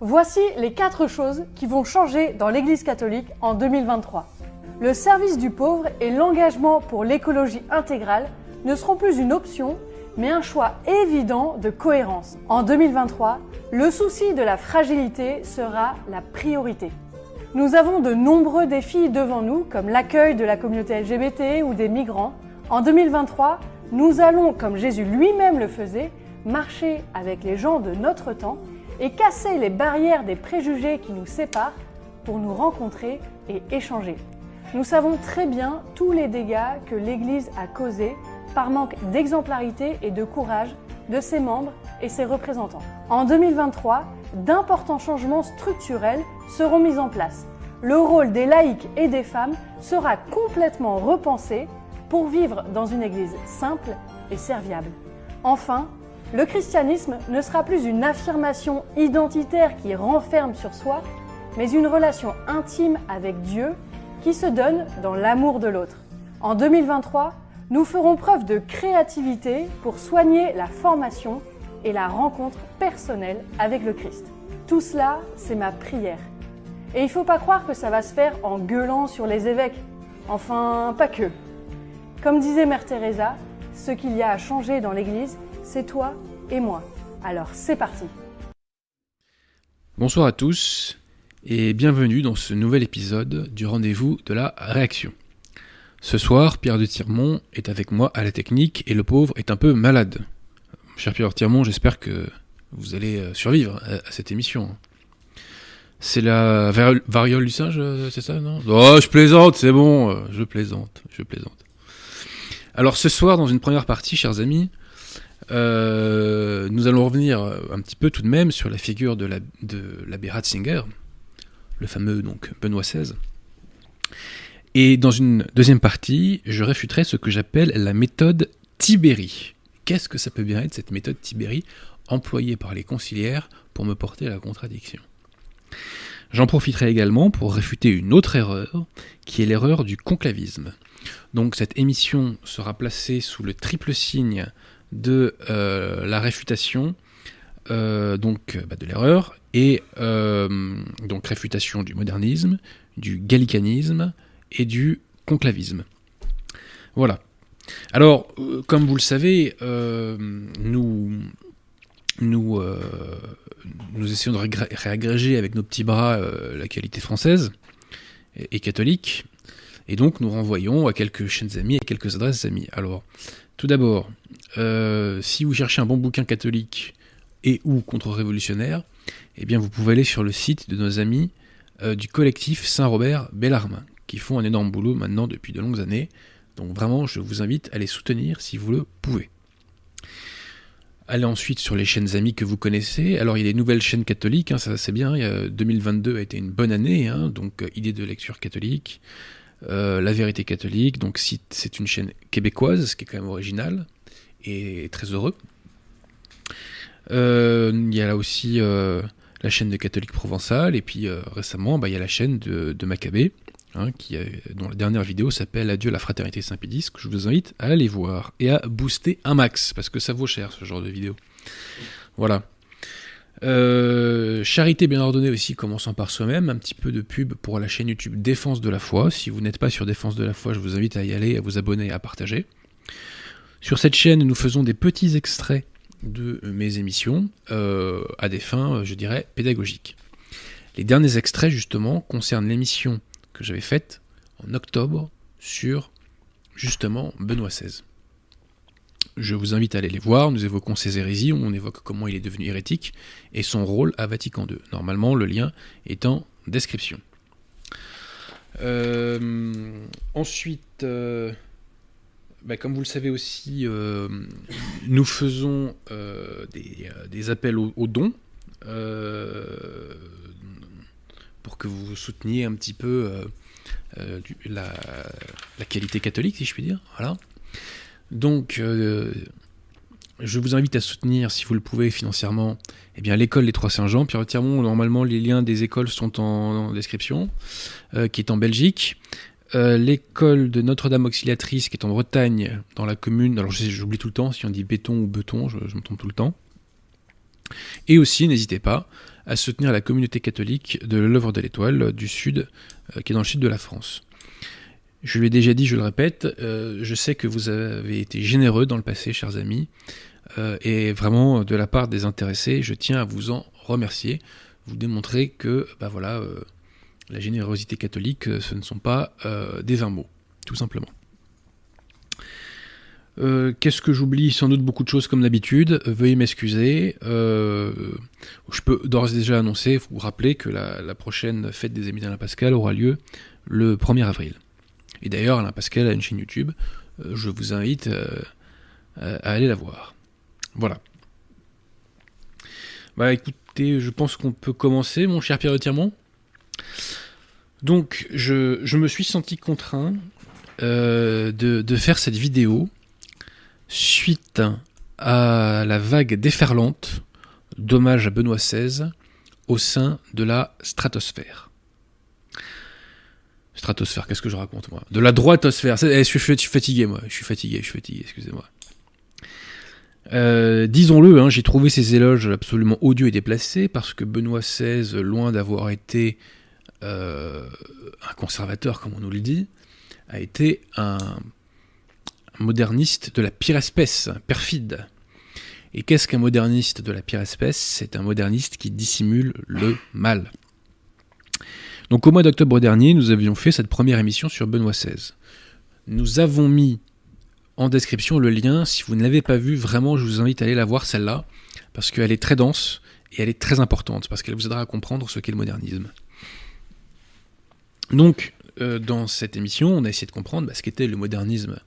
Voici les quatre choses qui vont changer dans l'Église catholique en 2023. Le service du pauvre et l'engagement pour l'écologie intégrale ne seront plus une option, mais un choix évident de cohérence. En 2023, le souci de la fragilité sera la priorité. Nous avons de nombreux défis devant nous, comme l'accueil de la communauté LGBT ou des migrants. En 2023, nous allons, comme Jésus lui-même le faisait, marcher avec les gens de notre temps et casser les barrières des préjugés qui nous séparent pour nous rencontrer et échanger. Nous savons très bien tous les dégâts que l'Église a causés par manque d'exemplarité et de courage de ses membres et ses représentants. En 2023, d'importants changements structurels seront mis en place. Le rôle des laïcs et des femmes sera complètement repensé pour vivre dans une Église simple et serviable. Enfin, le christianisme ne sera plus une affirmation identitaire qui renferme sur soi, mais une relation intime avec Dieu qui se donne dans l'amour de l'autre. En 2023, nous ferons preuve de créativité pour soigner la formation et la rencontre personnelle avec le Christ. Tout cela, c'est ma prière. Et il ne faut pas croire que ça va se faire en gueulant sur les évêques. Enfin, pas que. Comme disait Mère Teresa, ce qu'il y a à changer dans l'Église, c'est toi et moi. Alors c'est parti. Bonsoir à tous et bienvenue dans ce nouvel épisode du rendez-vous de la réaction. Ce soir, Pierre de Tirmont est avec moi à la technique et le pauvre est un peu malade. Cher Pierre de Tirmont, j'espère que vous allez euh, survivre à, cette émission. C'est la variole du singe, euh, c'est ça, non? Oh, je plaisante, c'est bon, euh, je plaisante, je plaisante. Alors ce soir, dans une première partie, chers amis, nous allons revenir un petit peu tout de même sur la figure de la, Ratzinger, le fameux donc Benoît XVI. Et dans une deuxième partie, je réfuterai ce que j'appelle la méthode Tibéri. Qu'est-ce que ça peut bien être cette méthode Tibéri employé par les conciliaires pour me porter à la contradiction? J'en profiterai également pour réfuter une autre erreur, qui est l'erreur du conclavisme. Donc cette émission sera placée sous le triple signe de euh, la réfutation, euh, donc bah, de l'erreur, et euh, donc réfutation du modernisme, du gallicanisme et du conclavisme. Voilà. Alors, comme vous le savez, nous nous, nous essayons de réagréger avec nos petits bras la qualité française et, catholique, et donc nous renvoyons à quelques chaînes amies et quelques adresses amies. Alors, tout d'abord, euh, si vous cherchez un bon bouquin catholique et ou contre-révolutionnaire, eh bien vous pouvez aller sur le site de nos amis du collectif Saint-Robert Bellarmin, qui font un énorme boulot maintenant depuis de longues années. Donc vraiment, je vous invite à les soutenir si vous le pouvez. Allez ensuite sur les chaînes amies que vous connaissez. Alors il y a des nouvelles chaînes catholiques, hein, ça c'est bien. Il 2022 a été une bonne année, hein, donc euh, idée de lecture catholique, euh, la vérité catholique. Donc c'est une chaîne québécoise, ce qui est quand même original et très heureux. Euh, il y a là aussi la chaîne de catholique provençal et puis récemment bah, il y a la chaîne de, de. Hein, dont la dernière vidéo s'appelle Adieu la fraternité Saint-Pédis, que je vous invite à aller voir et à booster un max, parce que ça vaut cher ce genre de vidéo. Voilà. Euh, charité bien ordonnée aussi, commençant par soi-même, un petit peu de pub pour la chaîne YouTube Défense de la foi. Si vous n'êtes pas sur Défense de la foi, je vous invite à y aller, à vous abonner, à partager. Sur cette chaîne, nous faisons des petits extraits de mes émissions euh, à des fins, je dirais, pédagogiques. Les derniers extraits, justement, concernent l'émission que j'avais faite en octobre sur justement Benoît XVI. Je vous invite à aller les voir, nous évoquons ses hérésies, on évoque comment il est devenu hérétique et son rôle à Vatican II. Normalement, le lien est en description. Euh, ensuite, euh, bah, comme vous le savez aussi, euh, nous faisons des, appels aux dons pour que vous souteniez un petit peu euh, la, qualité catholique, si je puis dire. Voilà. Donc, euh, je vous invite à soutenir, si vous le pouvez financièrement, eh bien l'école des Trois Saint-Jean. Pierre Tirmont, normalement, les liens des écoles sont en, description, qui est en Belgique. l'école de Notre-Dame Auxiliatrice, qui est en Bretagne, dans la commune. Alors, j'oublie tout le temps si on dit béton ou beton, je, je me trompe tout le temps. Et aussi, n'hésitez pas à soutenir la communauté catholique de l'œuvre de l'Étoile du Sud, euh, qui est dans le sud de la France. Je l'ai déjà dit, je le répète, euh, je sais que vous avez été généreux dans le passé, chers amis, euh, et vraiment de la part des intéressés, je tiens à vous en remercier. Vous démontrez que, bah voilà, la générosité catholique, ce ne sont pas des vains mots, tout simplement. Euh, qu'est-ce que j'oublie? Sans doute beaucoup de choses comme d'habitude. Euh, veuillez m'excuser. Euh, je peux d'ores et déjà annoncer, vous rappeler que la, prochaine fête des amis d'Alain Pascal aura lieu le 1er avril. Et d'ailleurs, Alain Pascal a une chaîne YouTube. je vous invite à aller la voir. Voilà. Bah écoutez, je pense qu'on peut commencer, mon cher Pierre Retirement. Donc, je, me suis senti contraint de, de, faire cette vidéo suite à la vague déferlante d'hommage à Benoît XVI au sein de la stratosphère. Stratosphère, qu'est-ce que je raconte moi? De la droitosphère. Eh, je, suis, fatigué moi, je suis fatigué, je suis fatigué, excusez-moi. Euh, disons-le, hein, j'ai trouvé ces éloges absolument odieux et déplacés parce que Benoît XVI, loin d'avoir été euh, un conservateur comme on nous le dit, a été un moderniste de la pire espèce, perfide. Et qu'est-ce qu'un moderniste de la pire espèce? C'est un moderniste qui dissimule le mal. Donc au mois d'octobre dernier, nous avions fait cette première émission sur Benoît XVI. Nous avons mis en description le lien, si vous ne l'avez pas vu, vraiment je vous invite à aller la voir celle-là, parce qu'elle est très dense et elle est très importante, parce qu'elle vous aidera à comprendre ce qu'est le modernisme. Donc, euh, dans cette émission, on a essayé de comprendre bah, ce qu'était le modernisme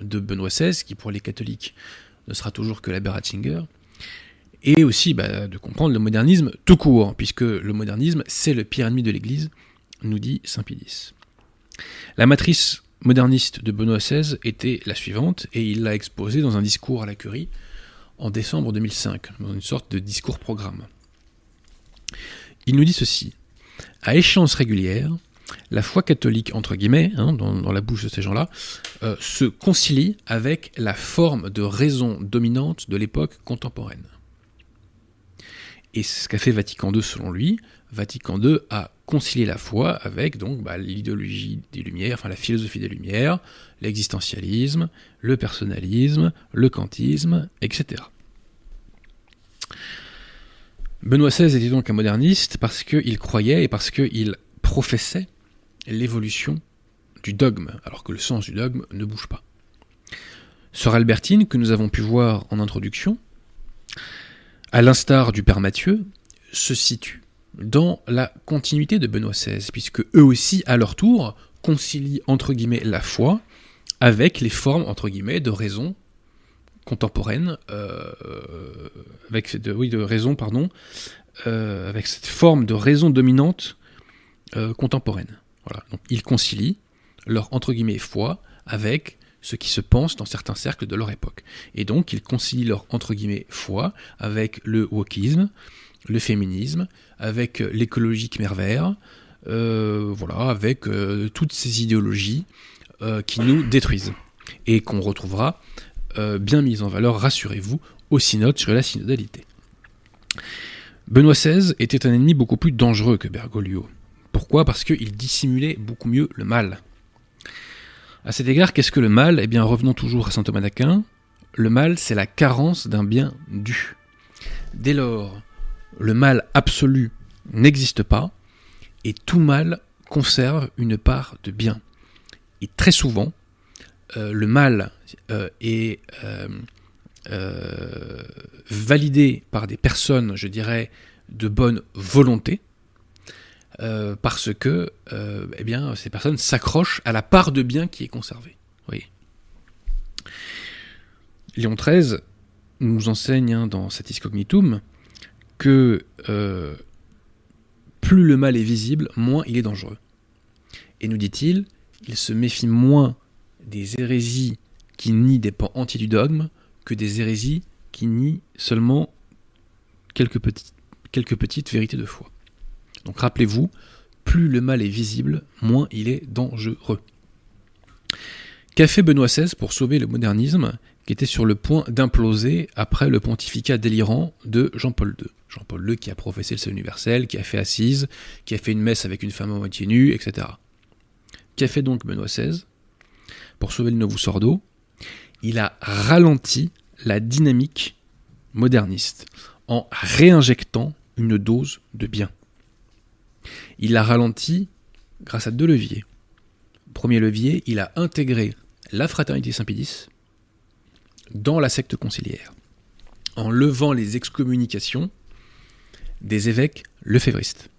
de Benoît XVI, qui pour les catholiques ne sera toujours que l'abbé Ratzinger, et aussi bah, de comprendre le modernisme tout court, puisque le modernisme, c'est le pire ennemi de l'Église, nous dit Saint Pidis. La matrice moderniste de Benoît XVI était la suivante, et il l'a exposée dans un discours à la Curie en décembre 2005, dans une sorte de discours-programme. Il nous dit ceci. À échéance régulière, la foi catholique, entre guillemets, hein, dans, la bouche de ces gens-là, euh, se concilie avec la forme de raison dominante de l'époque contemporaine. Et ce qu'a fait Vatican II selon lui. Vatican II a concilié la foi avec bah, l'idéologie des Lumières, enfin la philosophie des Lumières, l'existentialisme, le personnalisme, le kantisme, etc. Benoît XVI était donc un moderniste parce qu'il croyait et parce qu'il professait l'évolution du dogme, alors que le sens du dogme ne bouge pas. Sœur Albertine, que nous avons pu voir en introduction, à l'instar du Père Mathieu, se situe dans la continuité de Benoît XVI, puisque eux aussi, à leur tour, concilient entre guillemets la foi avec les formes entre guillemets de raison contemporaine, euh, avec de raison pardon, euh, avec cette forme de raison dominante euh, contemporaine. Voilà. Donc ils concilient leur entre guillemets foi avec ce qui se pense dans certains cercles de leur époque. Et donc ils concilient leur entre guillemets foi avec le wokisme, le féminisme, avec l'écologie khmer euh, voilà, avec euh, toutes ces idéologies euh, qui nous détruisent et qu'on retrouvera bien mises en valeur, rassurez-vous, au synode sur la synodalité. Benoît XVI était un ennemi beaucoup plus dangereux que Bergoglio. Pourquoi? Parce qu'il dissimulait beaucoup mieux le mal. À cet égard, qu'est-ce que le mal? Eh bien, revenons toujours à saint Thomas d'Aquin. Le mal, c'est la carence d'un bien dû. Dès lors, le mal absolu n'existe pas, et tout mal conserve une part de bien. Et très souvent, euh, le mal euh, est euh, validé par des personnes, je dirais, de bonne volonté, euh, parce que euh, eh ces personnes s'accrochent à la part de bien qui est conservée. Léon XIII nous enseigne hein, dans Satis Cognitum que euh, plus le mal est visible, moins il est dangereux. Et nous dit-il, il se méfie moins des hérésies qui nient des pans entiers du dogme que des hérésies qui nient seulement quelques petites vérités de foi. Donc rappelez-vous, plus le mal est visible, moins il est dangereux. Qu'a fait Benoît XVI pour sauver le modernisme qui était sur le point d'imploser après le pontificat délirant de Jean-Paul II. Jean-Paul II qui a professé le salut universel, qui a fait assise, qui a fait une messe avec une femme à moitié nue, etc. Qu'a fait donc Benoît XVI Pour sauver le Novus Ordo, il a ralenti la dynamique moderniste en réinjectant une dose de bien. Il l'a ralenti grâce à deux leviers. Premier levier, il a intégré la fraternité Saint-Pédis dans la secte conciliaire, en levant les excommunications des évêques lefévristes.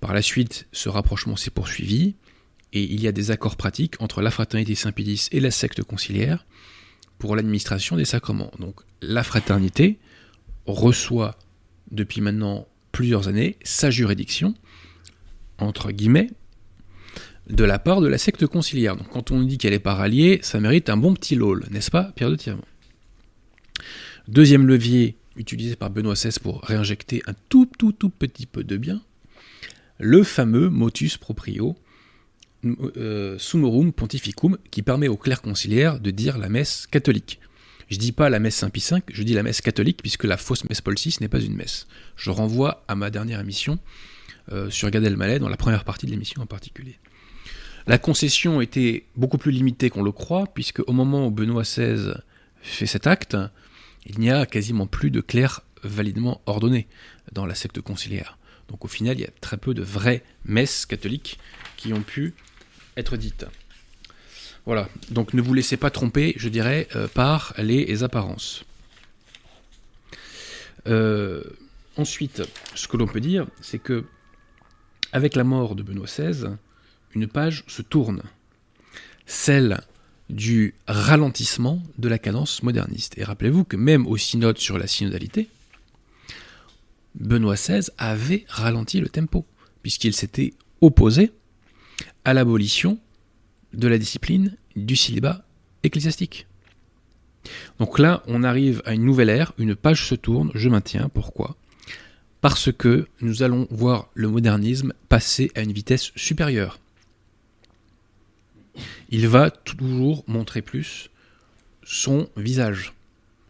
Par la suite, ce rapprochement s'est poursuivi, et il y a des accords pratiques entre la fraternité Saint-Pédis et la secte conciliaire pour l'administration des sacrements. Donc la fraternité reçoit depuis maintenant plusieurs années sa juridiction, entre guillemets, de la part de la secte conciliaire. Donc quand on dit qu'elle est pas ralliée, ça mérite un bon petit lol, n'est-ce pas, Pierre de Tirement Deuxième levier utilisé par Benoît XVI pour réinjecter un tout tout tout petit peu de bien, le fameux motus proprio euh, sumorum pontificum qui permet aux clercs conciliaires de dire la messe catholique. Je dis pas la messe Saint-Pie V, je dis la messe catholique puisque la fausse messe Paul VI n'est pas une messe. Je renvoie à ma dernière émission euh, sur Gad Elmaleh, dans la première partie de l'émission en particulier. La concession était beaucoup plus limitée qu'on le croit, puisque au moment où Benoît XVI fait cet acte, il n'y a quasiment plus de clercs validement ordonnés dans la secte conciliaire. Donc au final, il y a très peu de vraies messes catholiques qui ont pu être dites. Voilà, donc ne vous laissez pas tromper, je dirais, euh, par les apparences. Euh, ensuite, ce que l'on peut dire, c'est que avec la mort de Benoît XVI, une page se tourne, celle du ralentissement de la cadence moderniste. Et rappelez-vous que même au synode sur la synodalité, Benoît XVI avait ralenti le tempo, puisqu'il s'était opposé à l'abolition de la discipline du célibat ecclésiastique. Donc là, on arrive à une nouvelle ère, une page se tourne, je maintiens, pourquoi? Parce que nous allons voir le modernisme passer à une vitesse supérieure il va toujours montrer plus son visage,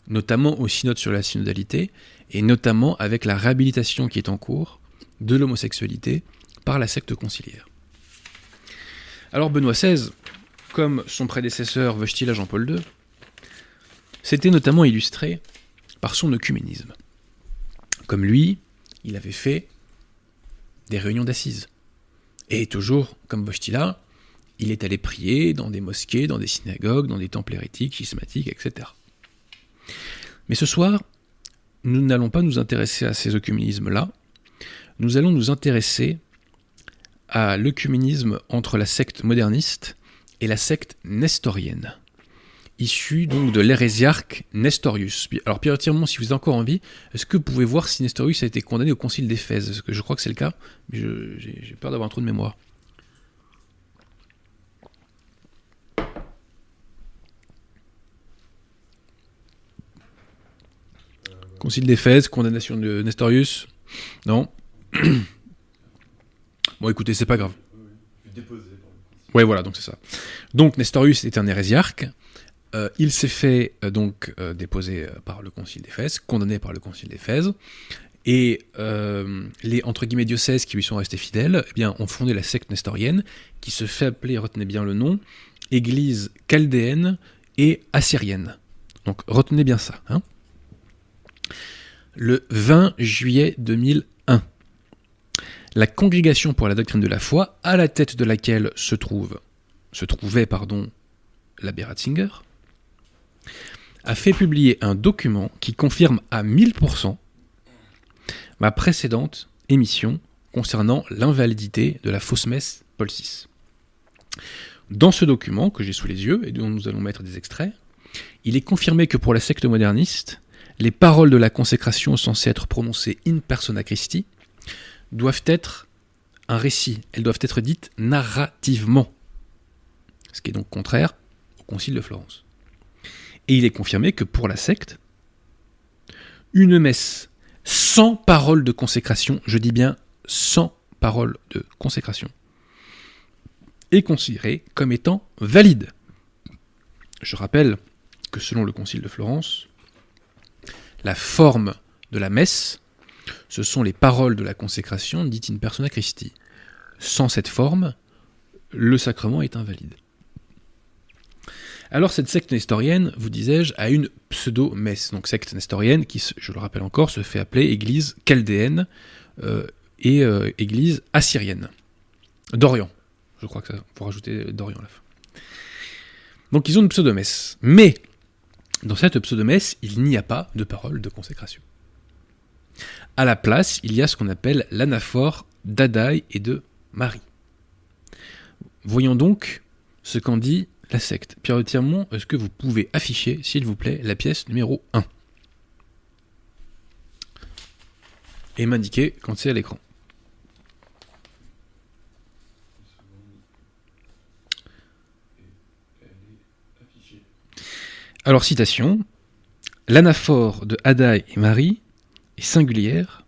notamment au synode sur la synodalité, et notamment avec la réhabilitation qui est en cours de l'homosexualité par la secte conciliaire. Alors Benoît XVI, comme son prédécesseur Wojtyla Jean-Paul II, s'était notamment illustré par son œcuménisme. Comme lui, il avait fait des réunions d'assises. Et toujours, comme Wojtyla, il est allé prier dans des mosquées, dans des synagogues, dans des temples hérétiques, schismatiques, etc. Mais ce soir, nous n'allons pas nous intéresser à ces œcuménismes-là, nous allons nous intéresser à l'œcuménisme entre la secte moderniste et la secte nestorienne, issue donc de l'hérésiarque Nestorius. Alors Pierre Tirmont, si vous avez encore envie, est-ce que vous pouvez voir si Nestorius a été condamné au concile d'Éphèse? Parce que je crois que c'est le cas, mais j'ai peur d'avoir un trou de mémoire. Concile d'Éphèse, condamnation de Nestorius? Non Bon, écoutez, c'est pas grave. Ouais, voilà, donc c'est ça. Donc Nestorius est un hérésiarque. Euh, il s'est fait euh, donc euh, déposer par le Concile d'Éphèse, condamné par le Concile d'Éphèse, et les entre guillemets diocèses qui lui sont restés fidèles, eh bien, ont fondé la secte nestorienne, qui se fait appeler, retenez bien le nom, Église chaldéenne et assyrienne. Donc retenez bien ça. Hein le 20 juillet 2001. La Congrégation pour la doctrine de la foi, à la tête de laquelle se, trouve, se trouvait pardon, l'abbé Ratzinger, a fait publier un document qui confirme à 1000% ma précédente émission concernant l'invalidité de la fausse messe Paul VI. Dans ce document que j'ai sous les yeux et dont nous allons mettre des extraits, il est confirmé que pour la secte moderniste, les paroles de la consécration censées être prononcées in persona Christi doivent être un récit, elles doivent être dites narrativement, ce qui est donc contraire au Concile de Florence. Et il est confirmé que pour la secte, une messe sans parole de consécration, je dis bien sans parole de consécration, est considérée comme étant valide. Je rappelle que selon le Concile de Florence, la forme de la messe, ce sont les paroles de la consécration dites in persona Christi. Sans cette forme, le sacrement est invalide. Alors cette secte nestorienne, vous disais-je, a une pseudo-messe. Donc secte nestorienne qui, je le rappelle encore, se fait appeler église chaldéenne euh, et euh, église assyrienne. D'Orient. Je crois que ça faut rajouter d'Orient à la fin. Donc ils ont une pseudo-messe. Mais dans cette pseudo-messe, il n'y a pas de parole de consécration. À la place, il y a ce qu'on appelle l'anaphore d'Adaï et de Marie. Voyons donc ce qu'en dit la secte. Pierre Tirmont, est-ce que vous pouvez afficher, s'il vous plaît, la pièce numéro 1 Et m'indiquer quand c'est à l'écran. Alors, citation L'anaphore de Hadaï et Marie est singulière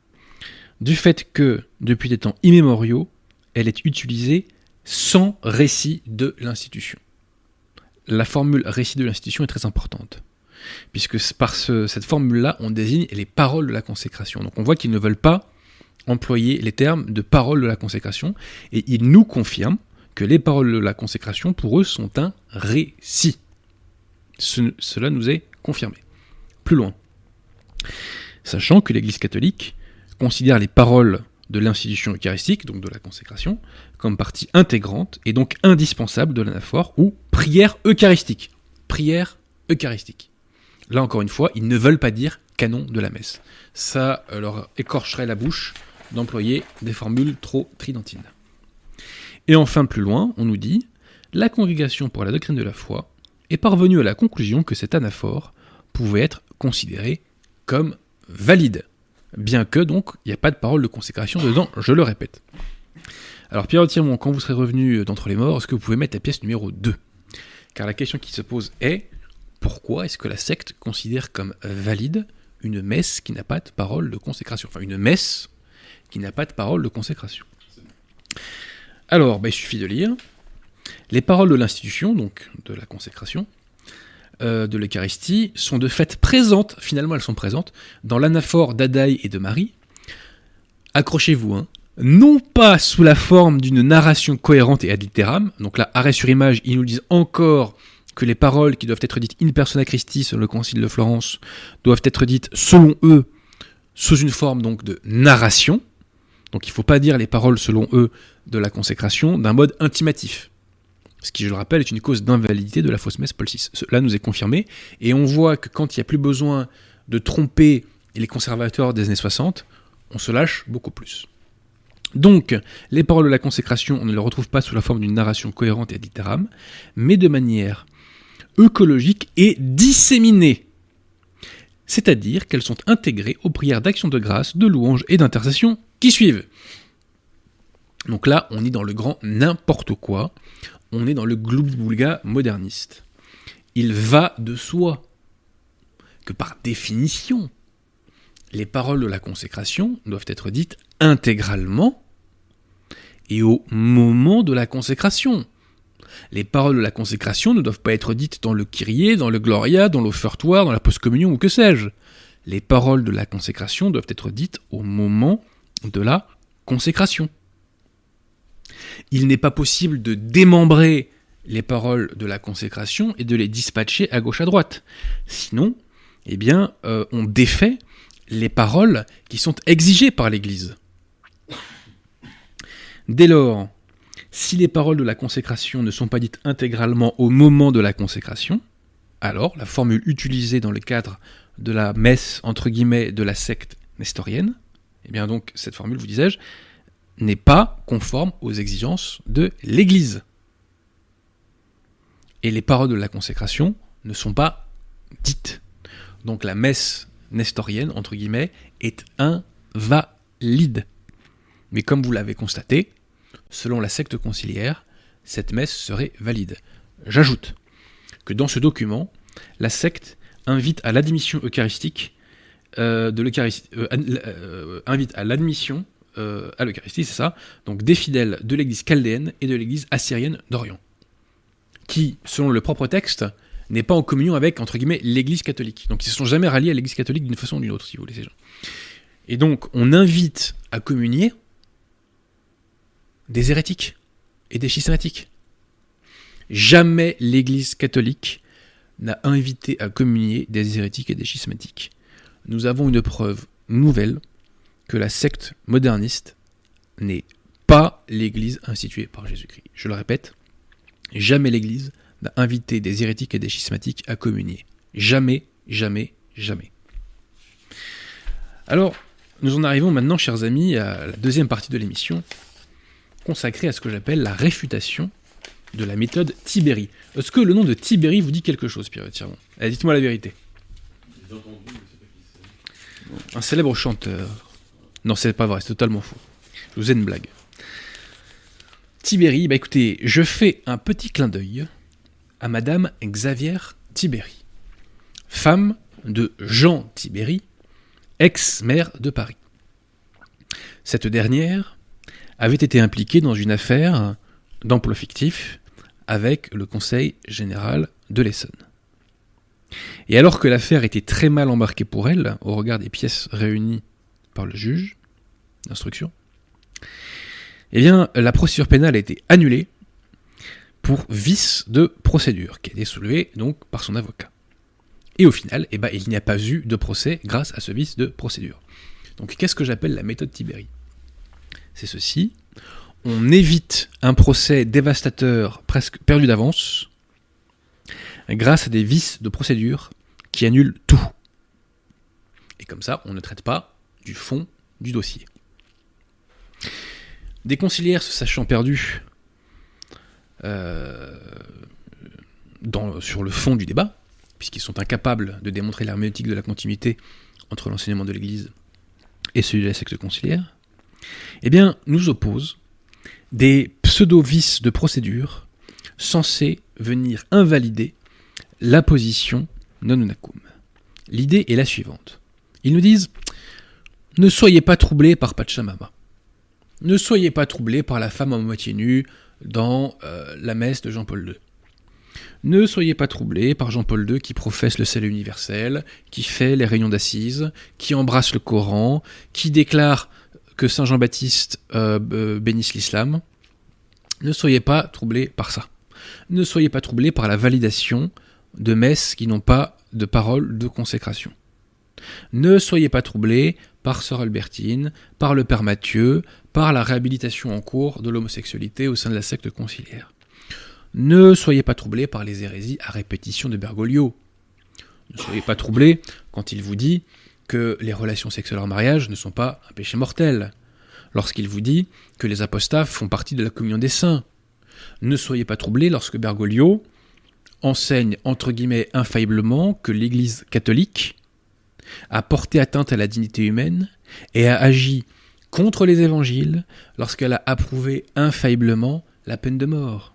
du fait que, depuis des temps immémoriaux, elle est utilisée sans récit de l'institution. La formule récit de l'institution est très importante, puisque par cette formule-là, on désigne les paroles de la consécration. Donc on voit qu'ils ne veulent pas employer les termes de paroles de la consécration, et ils nous confirment que les paroles de la consécration, pour eux, sont un récit. cela nous est confirmé. Plus loin. Sachant que l'Église catholique considère les paroles de l'institution eucharistique, donc de la consécration, comme partie intégrante et donc indispensable de l'anaphore ou prière eucharistique. Prière eucharistique. Là encore une fois, ils ne veulent pas dire canon de la messe. Ça leur écorcherait la bouche d'employer des formules trop tridentines. Et enfin, plus loin, on nous dit la congrégation pour la doctrine de la foi est parvenue à la conclusion que cet anaphore pouvait être considéré comme valide bien que donc il n'y a pas de parole de consécration dedans, je le répète. Alors Pierre Tirmont, quand vous serez revenu d'entre les morts, est-ce que vous pouvez mettre la pièce numéro 2 Car la question qui se pose est pourquoi est-ce que la secte considère comme valide une messe qui n'a pas de parole de consécration? Enfin, une messe qui n'a pas de parole de consécration. Alors, bah, il suffit de lire. Les paroles de l'institution, donc de la consécration, euh, de l'Eucharistie sont de fait présentes, finalement elles sont présentes, dans l'anaphore d'Adaï et de Marie. Accrochez-vous, hein. non pas sous la forme d'une narration cohérente et ad donc là, arrêt sur image, ils nous disent encore que les paroles qui doivent être dites in persona Christi sur le concile de Florence doivent être dites, selon eux, sous une forme donc de narration. Donc il ne faut pas dire les paroles, selon eux, de la consécration d'un mode intimatif ce qui, je le rappelle, est une cause d'invalidité de la fausse messe Paul VI. Cela nous est confirmé, et on voit que quand il n'y a plus besoin de tromper les conservateurs des années 60, on se lâche beaucoup plus. Donc, les paroles de la consécration, on ne les retrouve pas sous la forme d'une narration cohérente et littéram, mais de manière écologique et disséminée. C'est-à-dire qu'elles sont intégrées aux prières d'action de grâce, de louange et d'intercession qui suivent. Donc là, on est dans le grand n'importe quoi on est dans le gloubboulga moderniste. Il va de soi que par définition, les paroles de la consécration doivent être dites intégralement et au moment de la consécration. Les paroles de la consécration ne doivent pas être dites dans le Kyrie, dans le Gloria, dans l'offertoire, dans la post-communion ou que sais-je. Les paroles de la consécration doivent être dites au moment de la consécration il n'est pas possible de démembrer les paroles de la consécration et de les dispatcher à gauche à droite. Sinon, eh bien, euh, on défait les paroles qui sont exigées par l'Église. Dès lors, si les paroles de la consécration ne sont pas dites intégralement au moment de la consécration, alors la formule utilisée dans le cadre de la messe de la secte nestorienne, eh bien donc cette formule, vous disais-je, n'est pas conforme aux exigences de l'Église. Et les paroles de la consécration ne sont pas dites. Donc la messe nestorienne, entre guillemets, est invalide. Mais comme vous l'avez constaté, selon la secte conciliaire, cette messe serait valide. J'ajoute que dans ce document, la secte invite à l'admission eucharistique euh, euh, euh, invite à l'admission euh, à l'Eucharistie, c'est ça, donc des fidèles de l'église chaldéenne et de l'église assyrienne d'Orient, qui, selon le propre texte, n'est pas en communion avec, entre guillemets, l'Église catholique. Donc ils ne se sont jamais ralliés à l'Église catholique d'une façon ou d'une autre, si vous voulez, ces gens. Et donc on invite à communier des hérétiques et des schismatiques. Jamais l'Église catholique n'a invité à communier des hérétiques et des schismatiques. Nous avons une preuve nouvelle que la secte moderniste n'est pas l'Église instituée par Jésus-Christ. Je le répète, jamais l'Église n'a invité des hérétiques et des schismatiques à communier. Jamais, jamais, jamais. Alors, nous en arrivons maintenant, chers amis, à la deuxième partie de l'émission, consacrée à ce que j'appelle la réfutation de la méthode Tibéri. Est-ce que le nom de Tibéri vous dit quelque chose, Pierre Tiron Allez, dites-moi la vérité. Un célèbre chanteur. Non, c'est pas vrai, c'est totalement faux. Je vous ai une blague. Tibéri, bah écoutez, je fais un petit clin d'œil à Madame Xavier Tibéri, femme de Jean Tibéri, ex-maire de Paris. Cette dernière avait été impliquée dans une affaire d'emploi fictif avec le Conseil général de l'Essonne. Et alors que l'affaire était très mal embarquée pour elle, au regard des pièces réunies par le juge d'instruction, eh bien, la procédure pénale a été annulée pour vice de procédure, qui a été soulevé donc par son avocat. Et au final, eh ben, il n'y a pas eu de procès grâce à ce vice de procédure. Donc qu'est-ce que j'appelle la méthode Tibéri? C'est ceci. On évite un procès dévastateur presque perdu d'avance grâce à des vices de procédure qui annulent tout. Et comme ça, on ne traite pas du fond du dossier. Des conciliaires se sachant perdus euh, sur le fond du débat, puisqu'ils sont incapables de démontrer l'herméneutique de la continuité entre l'enseignement de l'Église et celui de la secte conciliaire, eh bien, nous opposent des pseudo-vices de procédure censés venir invalider la position non unacum. L'idée est la suivante. Ils nous disent Ne soyez pas troublés par Pachamama. Ne soyez pas troublés par la femme en moitié nue dans euh, la messe de Jean-Paul II. Ne soyez pas troublés par Jean-Paul II qui professe le salut universel, qui fait les réunions d'assises, qui embrasse le Coran, qui déclare que Saint Jean-Baptiste euh, bénisse l'islam. Ne soyez pas troublés par ça. Ne soyez pas troublés par la validation de messes qui n'ont pas de parole de consécration. Ne soyez pas troublés par Sœur Albertine, par le Père Mathieu, par la réhabilitation en cours de l'homosexualité au sein de la secte conciliaire. Ne soyez pas troublés par les hérésies à répétition de Bergoglio. Ne soyez pas troublés quand il vous dit que les relations sexuelles en mariage ne sont pas un péché mortel, lorsqu'il vous dit que les apostats font partie de la communion des saints. Ne soyez pas troublés lorsque Bergoglio enseigne entre guillemets infailliblement que l'Église catholique a porté atteinte à la dignité humaine et a agi contre les évangiles lorsqu'elle a approuvé infailliblement la peine de mort.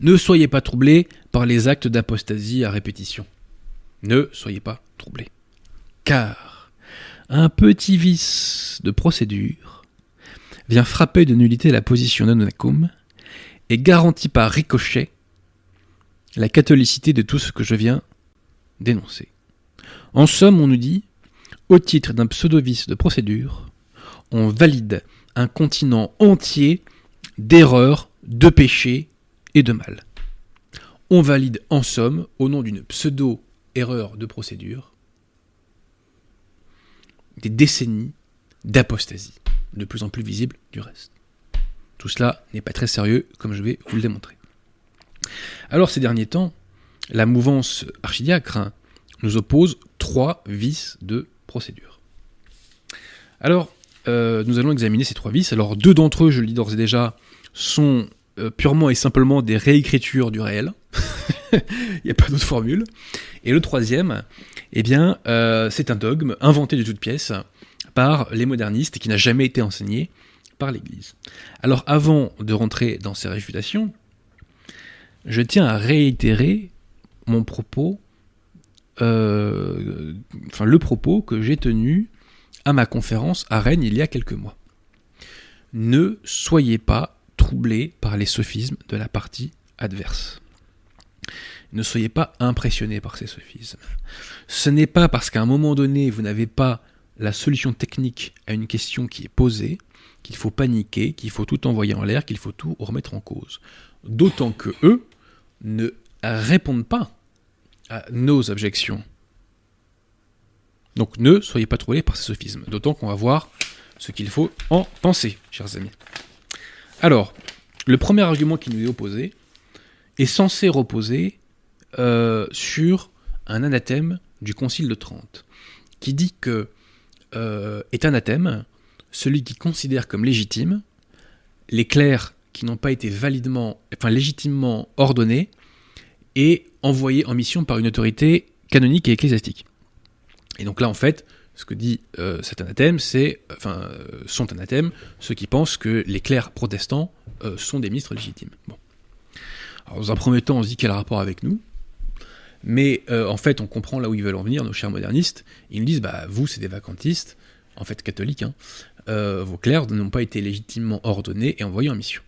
Ne soyez pas troublés par les actes d'apostasie à répétition. Ne soyez pas troublés. Car un petit vice de procédure vient frapper de nullité la position non acum et garantit par ricochet la catholicité de tout ce que je viens d'énoncer. En somme, on nous dit, au titre d'un pseudo-vice de procédure, on valide un continent entier d'erreurs, de péchés et de mal. On valide en somme, au nom d'une pseudo-erreur de procédure, des décennies d'apostasie, de plus en plus visible du reste. Tout cela n'est pas très sérieux, comme je vais vous le démontrer. Alors ces derniers temps, la mouvance archidiacre nous oppose trois vices de procédure. Alors, euh, nous allons examiner ces trois vices. Alors, deux d'entre eux, je le dis d'ores et déjà, sont euh, purement et simplement des réécritures du réel. Il n'y a pas d'autre formule. Et le troisième, eh bien, euh, c'est un dogme inventé de toutes pièces par les modernistes et qui n'a jamais été enseigné par l'Église. Alors, avant de rentrer dans ces réfutations, je tiens à réitérer mon propos, euh, enfin le propos que j'ai tenu à ma conférence à Rennes il y a quelques mois. Ne soyez pas troublés par les sophismes de la partie adverse. ne soyez pas impressionnés par ces sophismes. Ce n'est pas parce qu'à un moment donné, vous n'avez pas la solution technique à une question qui est posée qu'il faut paniquer, qu'il faut tout envoyer en l'air, qu'il faut tout remettre en cause. D'autant que eux ne répondent pas à nos objections. Donc ne soyez pas troublés par ces sophismes. D'autant qu'on va voir ce qu'il faut en penser, chers amis. Alors, le premier argument qui nous est opposé est censé reposer euh, sur un anathème du Concile de Trente, qui dit que euh, est anathème celui qui considère comme légitime les clercs qui n'ont pas été validement, enfin légitimement ordonnés et envoyés en mission par une autorité canonique et ecclésiastique. Et donc là, en fait, ce que dit euh, cet anathème, c'est, enfin, euh, sont anathèmes ceux qui pensent que les clercs protestants euh, sont des ministres légitimes. Bon. Alors, dans un premier temps, on se dit quel rapport avec nous mais en fait, on comprend là où ils veulent en venir, nos chers modernistes. Ils nous disent, bah, vous, c'est des vacantistes, en fait catholiques, hein. vos clercs n'ont pas été légitimement ordonnés et envoyés en mission.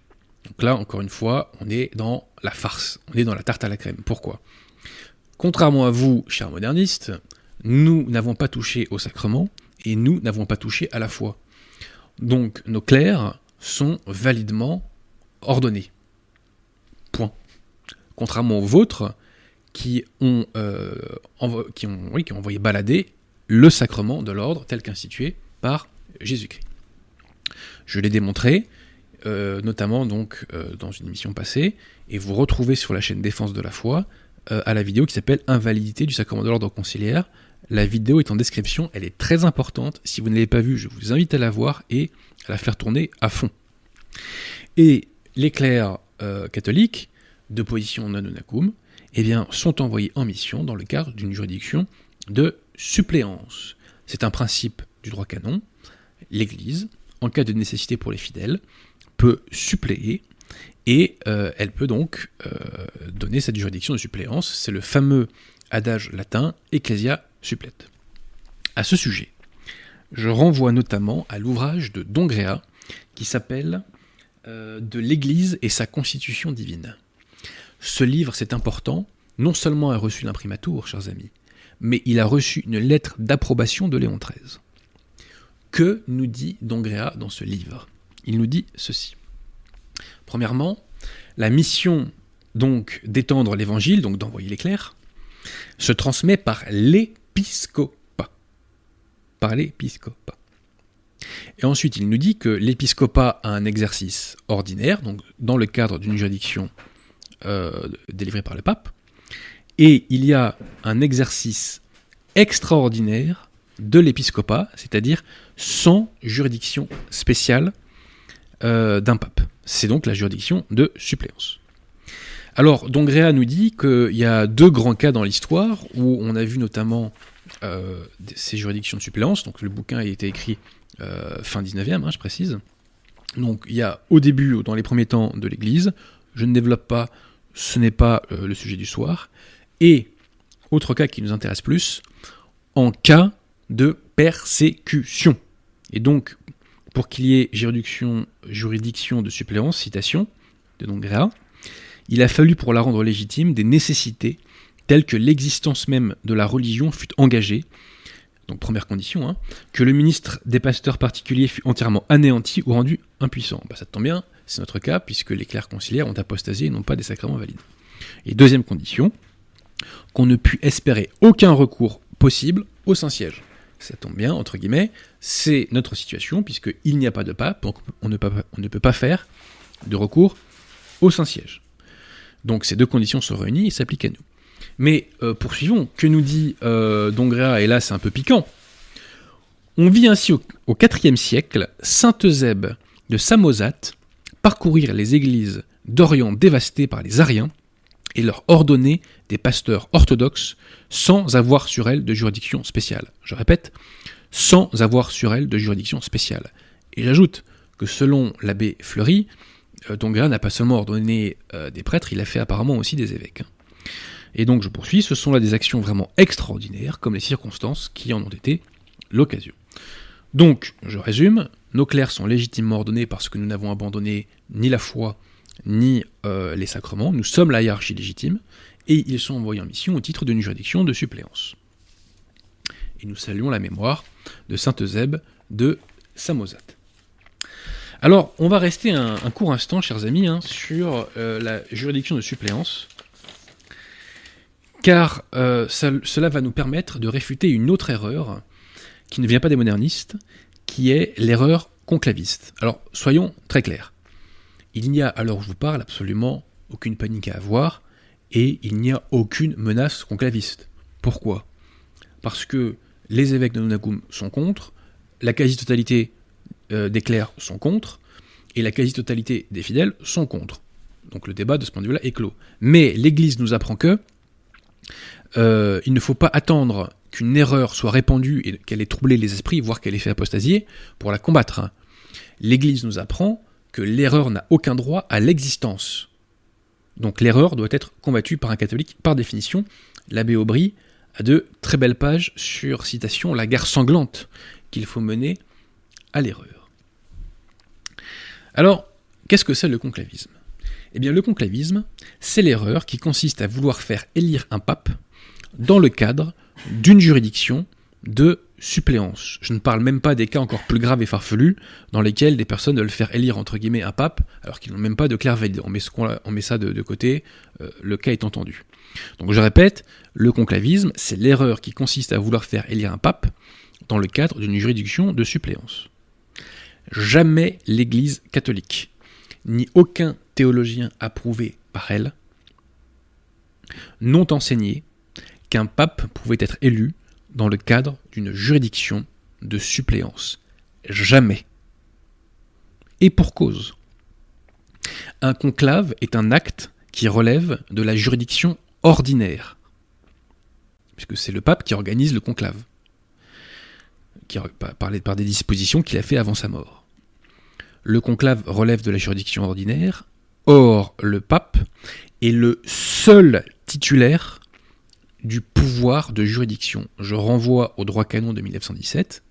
Donc là, encore une fois, on est dans la farce, on est dans la tarte à la crème. Pourquoi? Contrairement à vous, chers modernistes, nous n'avons pas touché au sacrement et nous n'avons pas touché à la foi. Donc nos clercs sont validement ordonnés. Point. Contrairement aux vôtres qui ont, euh, qui ont, qui ont envoyé balader le sacrement de l'ordre tel qu'institué par Jésus-Christ. Je l'ai démontré, euh, notamment donc euh, dans une émission passée, et vous retrouvez sur la chaîne Défense de la foi à la vidéo qui s'appelle Invalidité du sacrement de l'ordre conciliaire, la vidéo est en description, elle est très importante. Si vous ne l'avez pas vue, je vous invite à la voir et à la faire tourner à fond. Et les clercs euh, catholiques de position non eh sont envoyés en mission dans le cadre d'une juridiction de suppléance. C'est un principe du droit canon. L'Église, en cas de nécessité pour les fidèles, peut suppléer et euh, elle peut donc euh, donner cette juridiction de suppléance. C'est le fameux adage latin Ecclesia supplète. À ce sujet, je renvoie notamment à l'ouvrage de Dongréa qui s'appelle euh, De l'Église et sa constitution divine. Ce livre, c'est important, non seulement a reçu l'imprimatur, chers amis, mais il a reçu une lettre d'approbation de Léon XIII. Que nous dit Dongréa dans ce livre? Il nous dit ceci. Premièrement, la mission donc d'étendre l'évangile, donc d'envoyer clercs, se transmet par l'épiscopat. Par l'épiscopat. Et ensuite, il nous dit que l'épiscopat a un exercice ordinaire, donc dans le cadre d'une juridiction euh, délivrée par le pape, et il y a un exercice extraordinaire de l'épiscopat, c'est-à-dire sans juridiction spéciale euh, d'un pape. C'est donc la juridiction de suppléance. Alors, Dongréa nous dit qu'il y a deux grands cas dans l'histoire où on a vu notamment euh, ces juridictions de suppléance. Donc, le bouquin a été écrit euh, fin 19e, hein, je précise. Donc, il y a au début, dans les premiers temps de l'Église, je ne développe pas, ce n'est pas le sujet du soir. Et, autre cas qui nous intéresse plus, en cas de persécution. Et donc, pour qu'il y ait juridiction, juridiction de suppléance, citation de Dongréa, il a fallu pour la rendre légitime des nécessités telles que l'existence même de la religion fut engagée, donc première condition, hein, que le ministre des pasteurs particuliers fut entièrement anéanti ou rendu impuissant. Bah, ça tombe bien, c'est notre cas, puisque les clercs conciliaires ont apostasé et n'ont pas des sacrements valides. Et deuxième condition, qu'on ne put espérer aucun recours possible au Saint-Siège. Ça tombe bien, entre guillemets, c'est notre situation, puisqu'il n'y a pas de pape, donc on ne, peut, pas faire de recours au Saint-Siège. Donc ces deux conditions sont réunies et s'appliquent à nous. Mais euh, poursuivons. Que nous dit euh, Dongréa Et là, c'est un peu piquant. On vit ainsi au, IVe siècle, Saint Eusèbe de Samosate parcourir les églises d'Orient dévastées par les Ariens et leur ordonner des pasteurs orthodoxes sans avoir sur elles de juridiction spéciale. Je répète, sans avoir sur elles de juridiction spéciale. Et j'ajoute que selon l'abbé Fleury, euh, n'a pas seulement ordonné euh, des prêtres, il a fait apparemment aussi des évêques. Et donc je poursuis, ce sont là des actions vraiment extraordinaires, comme les circonstances qui en ont été l'occasion. Donc, je résume, nos clercs sont légitimement ordonnés parce que nous n'avons abandonné ni la foi, ni euh, les sacrements, nous sommes la hiérarchie légitime, et ils sont envoyés en mission au titre d'une juridiction de suppléance. Et nous saluons la mémoire de Saint Eusèbe de Samosate. Alors, on va rester un, court instant, chers amis, hein, sur euh, la juridiction de suppléance, car euh, cela va nous permettre de réfuter une autre erreur qui ne vient pas des modernistes, qui est l'erreur conclaviste. Alors, soyons très clairs. Il n'y a, alors je vous parle, absolument aucune panique à avoir, et il n'y a aucune menace conclaviste. Pourquoi? Parce que les évêques de Nunagum sont contre, la quasi-totalité euh, des clercs sont contre, et la quasi-totalité des fidèles sont contre. Donc le débat de ce point de vue-là est clos. Mais l'Église nous apprend que euh, il ne faut pas attendre qu'une erreur soit répandue et qu'elle ait troublé les esprits, voire qu'elle ait fait apostasier, pour la combattre. L'Église nous apprend que l'erreur n'a aucun droit à l'existence. Donc l'erreur doit être combattue par un catholique par définition. L'abbé Aubry a de très belles pages sur citation la guerre sanglante qu'il faut mener à l'erreur. Alors, qu'est-ce que c'est le conclavisme? Eh bien, le conclavisme, c'est l'erreur qui consiste à vouloir faire élire un pape dans le cadre d'une juridiction de suppléance. Je ne parle même pas des cas encore plus graves et farfelus dans lesquels des personnes veulent faire élire entre guillemets un pape alors qu'ils n'ont même pas de clair valide. On met, on met ça de, côté, euh, le cas est entendu. Donc je répète, le conclavisme, c'est l'erreur qui consiste à vouloir faire élire un pape dans le cadre d'une juridiction de suppléance. Jamais l'Église catholique, ni aucun théologien approuvé par elle, n'ont enseigné qu'un pape pouvait être élu dans le cadre d'une juridiction de suppléance. Jamais. Et pour cause. Un conclave est un acte qui relève de la juridiction ordinaire, puisque c'est le pape qui organise le conclave, qui par, par des dispositions qu'il a fait avant sa mort. Le conclave relève de la juridiction ordinaire, or le pape est le seul titulaire du pouvoir de juridiction. Je renvoie au droit canon de 1917,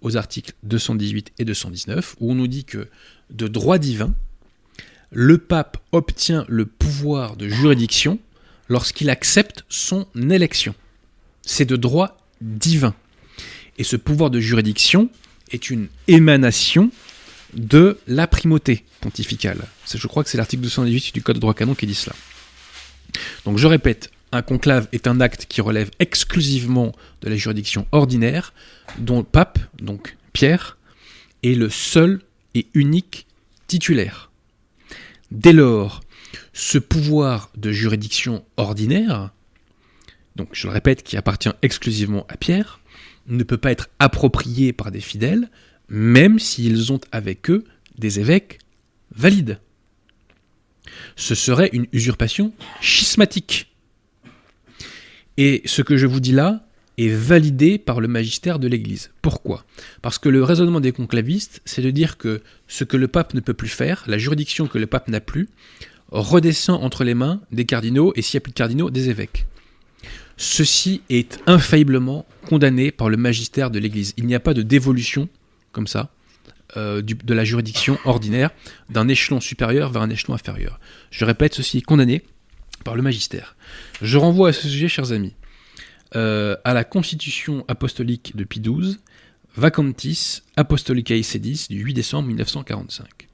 aux articles 218 et 219, où on nous dit que de droit divin, le pape obtient le pouvoir de juridiction lorsqu'il accepte son élection. C'est de droit divin. Et ce pouvoir de juridiction est une émanation de la primauté pontificale. Je crois que c'est l'article 218 du Code de droit canon qui dit cela. Donc je répète, un conclave est un acte qui relève exclusivement de la juridiction ordinaire, dont le pape, donc Pierre, est le seul et unique titulaire. Dès lors, ce pouvoir de juridiction ordinaire, donc je le répète, qui appartient exclusivement à Pierre, ne peut pas être approprié par des fidèles, même s'ils ont avec eux des évêques valides. Ce serait une usurpation schismatique. Et ce que je vous dis là est validé par le magistère de l'Église. Pourquoi? Parce que le raisonnement des conclavistes, c'est de dire que ce que le pape ne peut plus faire, la juridiction que le pape n'a plus, redescend entre les mains des cardinaux, et s'il n'y a plus de cardinaux, des évêques. Ceci est infailliblement condamné par le magistère de l'Église. Il n'y a pas de dévolution, comme ça, euh, de la juridiction ordinaire d'un échelon supérieur vers un échelon inférieur. Je répète, ceci est condamné par le magistère. Je renvoie à ce sujet, chers amis, euh, à la constitution apostolique de Pie XII, Vacantis Apostolicae Sedis du 8 décembre 1945.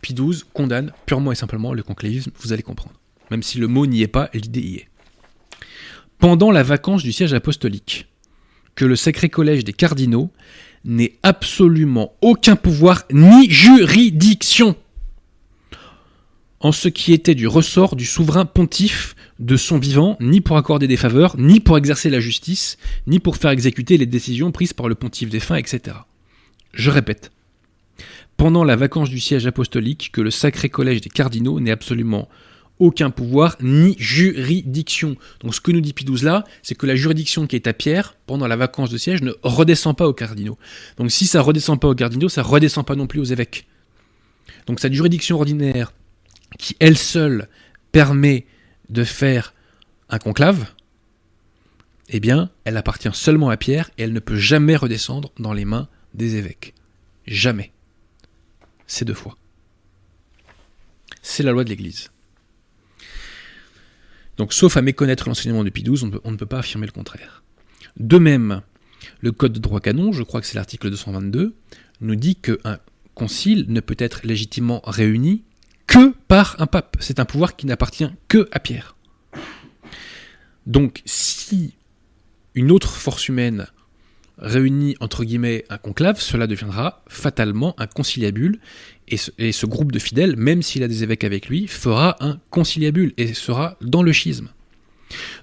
Pie XII condamne purement et simplement le conclavisme, vous allez comprendre. Même si le mot n'y est pas, l'idée y est. Pendant la vacance du siège apostolique, que le Sacré Collège des cardinaux n'ait absolument aucun pouvoir ni juridiction en ce qui était du ressort du souverain pontife de son vivant, ni pour accorder des faveurs, ni pour exercer la justice, ni pour faire exécuter les décisions prises par le pontife défunt, etc. Je répète, pendant la vacance du siège apostolique, que le sacré collège des cardinaux n'ait absolument aucun pouvoir ni juridiction. Donc ce que nous dit Pie là, c'est que la juridiction qui est à Pierre, pendant la vacance de siège, ne redescend pas aux cardinaux. Donc si ça redescend pas aux cardinaux, ça redescend pas non plus aux évêques. Donc cette juridiction ordinaire qui elle seule permet de faire un conclave, eh bien, elle appartient seulement à Pierre et elle ne peut jamais redescendre dans les mains des évêques. Jamais. C'est deux fois. C'est la loi de l'Église. Donc, sauf à méconnaître l'enseignement de Pie XII, on, ne peut pas affirmer le contraire. De même, le Code de droit canon, je crois que c'est l'article 222, nous dit qu'un concile ne peut être légitimement réuni que par un pape. C'est un pouvoir qui n'appartient que à Pierre. Donc, si une autre force humaine réunit entre guillemets un conclave, cela deviendra fatalement un conciliabule, et ce, groupe de fidèles, même s'il a des évêques avec lui, fera un conciliabule et sera dans le schisme.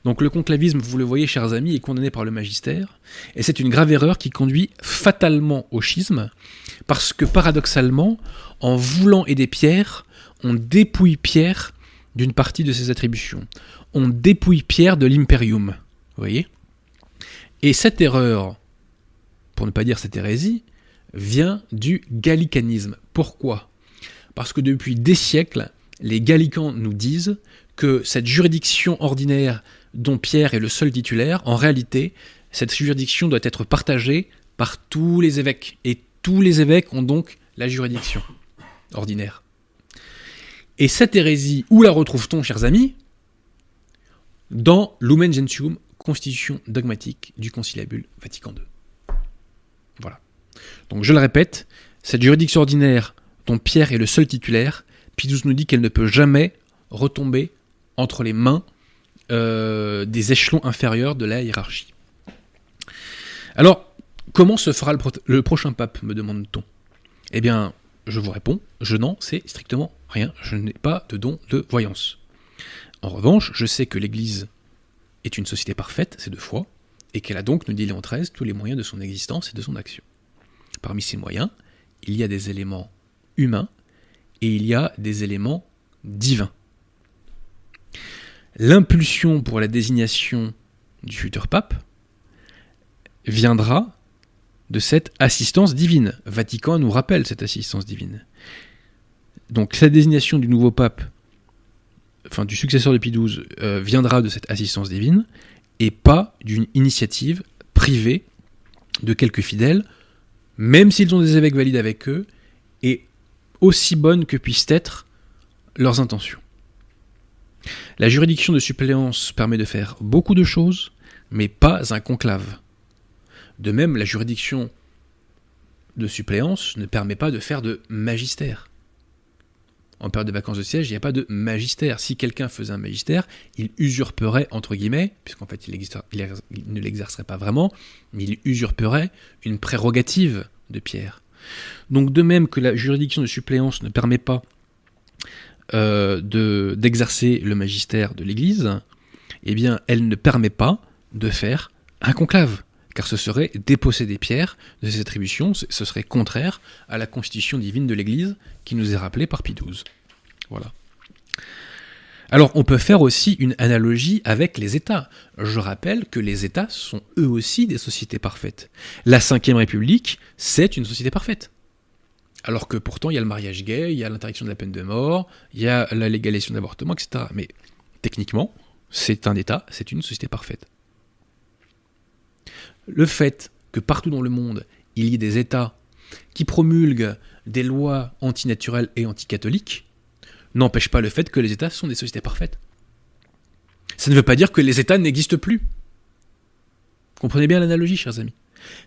Donc le conclavisme, vous le voyez chers amis, est condamné par le magistère, et c'est une grave erreur qui conduit fatalement au schisme, parce que paradoxalement, en voulant aider Pierre, on dépouille Pierre d'une partie de ses attributions. On dépouille Pierre de l'imperium. Vous voyez Et cette erreur, pour ne pas dire cette hérésie, vient du gallicanisme. Pourquoi? Parce que depuis des siècles, les gallicans nous disent que cette juridiction ordinaire dont Pierre est le seul titulaire, en réalité, cette juridiction doit être partagée par tous les évêques. Et tous les évêques ont donc la juridiction ordinaire. Et cette hérésie, où la retrouve-t-on, chers amis? Dans Lumen Gentium, constitution dogmatique du Conciliabule Vatican II. Voilà. Donc je le répète, cette juridiction ordinaire dont Pierre est le seul titulaire, Pidus nous dit qu'elle ne peut jamais retomber entre les mains euh, des échelons inférieurs de la hiérarchie. Alors, comment se fera le, prochain pape, me demande-t-on? Eh bien, je vous réponds, je n'en sais strictement rien, je n'ai pas de don de voyance. En revanche, je sais que l'Église est une société parfaite, c'est de foi, et qu'elle a donc, nous dit Léon XIII, tous les moyens de son existence et de son action. Parmi ces moyens, il y a des éléments humains et il y a des éléments divins. L'impulsion pour la désignation du futur pape viendra de cette assistance divine. Vatican nous rappelle cette assistance divine. Donc cette désignation du nouveau pape, enfin du successeur de Pie XII, euh, viendra de cette assistance divine et pas d'une initiative privée de quelques fidèles, même s'ils ont des évêques valides avec eux, et aussi bonnes que puissent être leurs intentions. La juridiction de suppléance permet de faire beaucoup de choses, mais pas un conclave. De même, la juridiction de suppléance ne permet pas de faire de magistère en période de vacances de siège, il n'y a pas de magistère. Si quelqu'un faisait un magistère, il usurperait, entre guillemets, puisqu'en fait il, ne l'exercerait pas vraiment, mais il usurperait une prérogative de Pierre. Donc de même que la juridiction de suppléance ne permet pas euh, d'exercer le magistère de l'Église, eh bien elle ne permet pas de faire un conclave car ce serait déposséder Pierre de ses attributions, ce serait contraire à la constitution divine de l'Église qui nous est rappelée par Pie XII. Voilà. Alors on peut faire aussi une analogie avec les États. Je rappelle que les États sont eux aussi des sociétés parfaites. La Ve République, c'est une société parfaite. Alors que pourtant il y a le mariage gay, il y a l'interdiction de la peine de mort, il y a la légalisation de etc. Mais techniquement, c'est un État, c'est une société parfaite le fait que partout dans le monde, il y ait des États qui promulguent des lois antinaturelles et anticatholiques, n'empêche pas le fait que les États sont des sociétés parfaites. Ça ne veut pas dire que les États n'existent plus. Comprenez bien l'analogie, chers amis.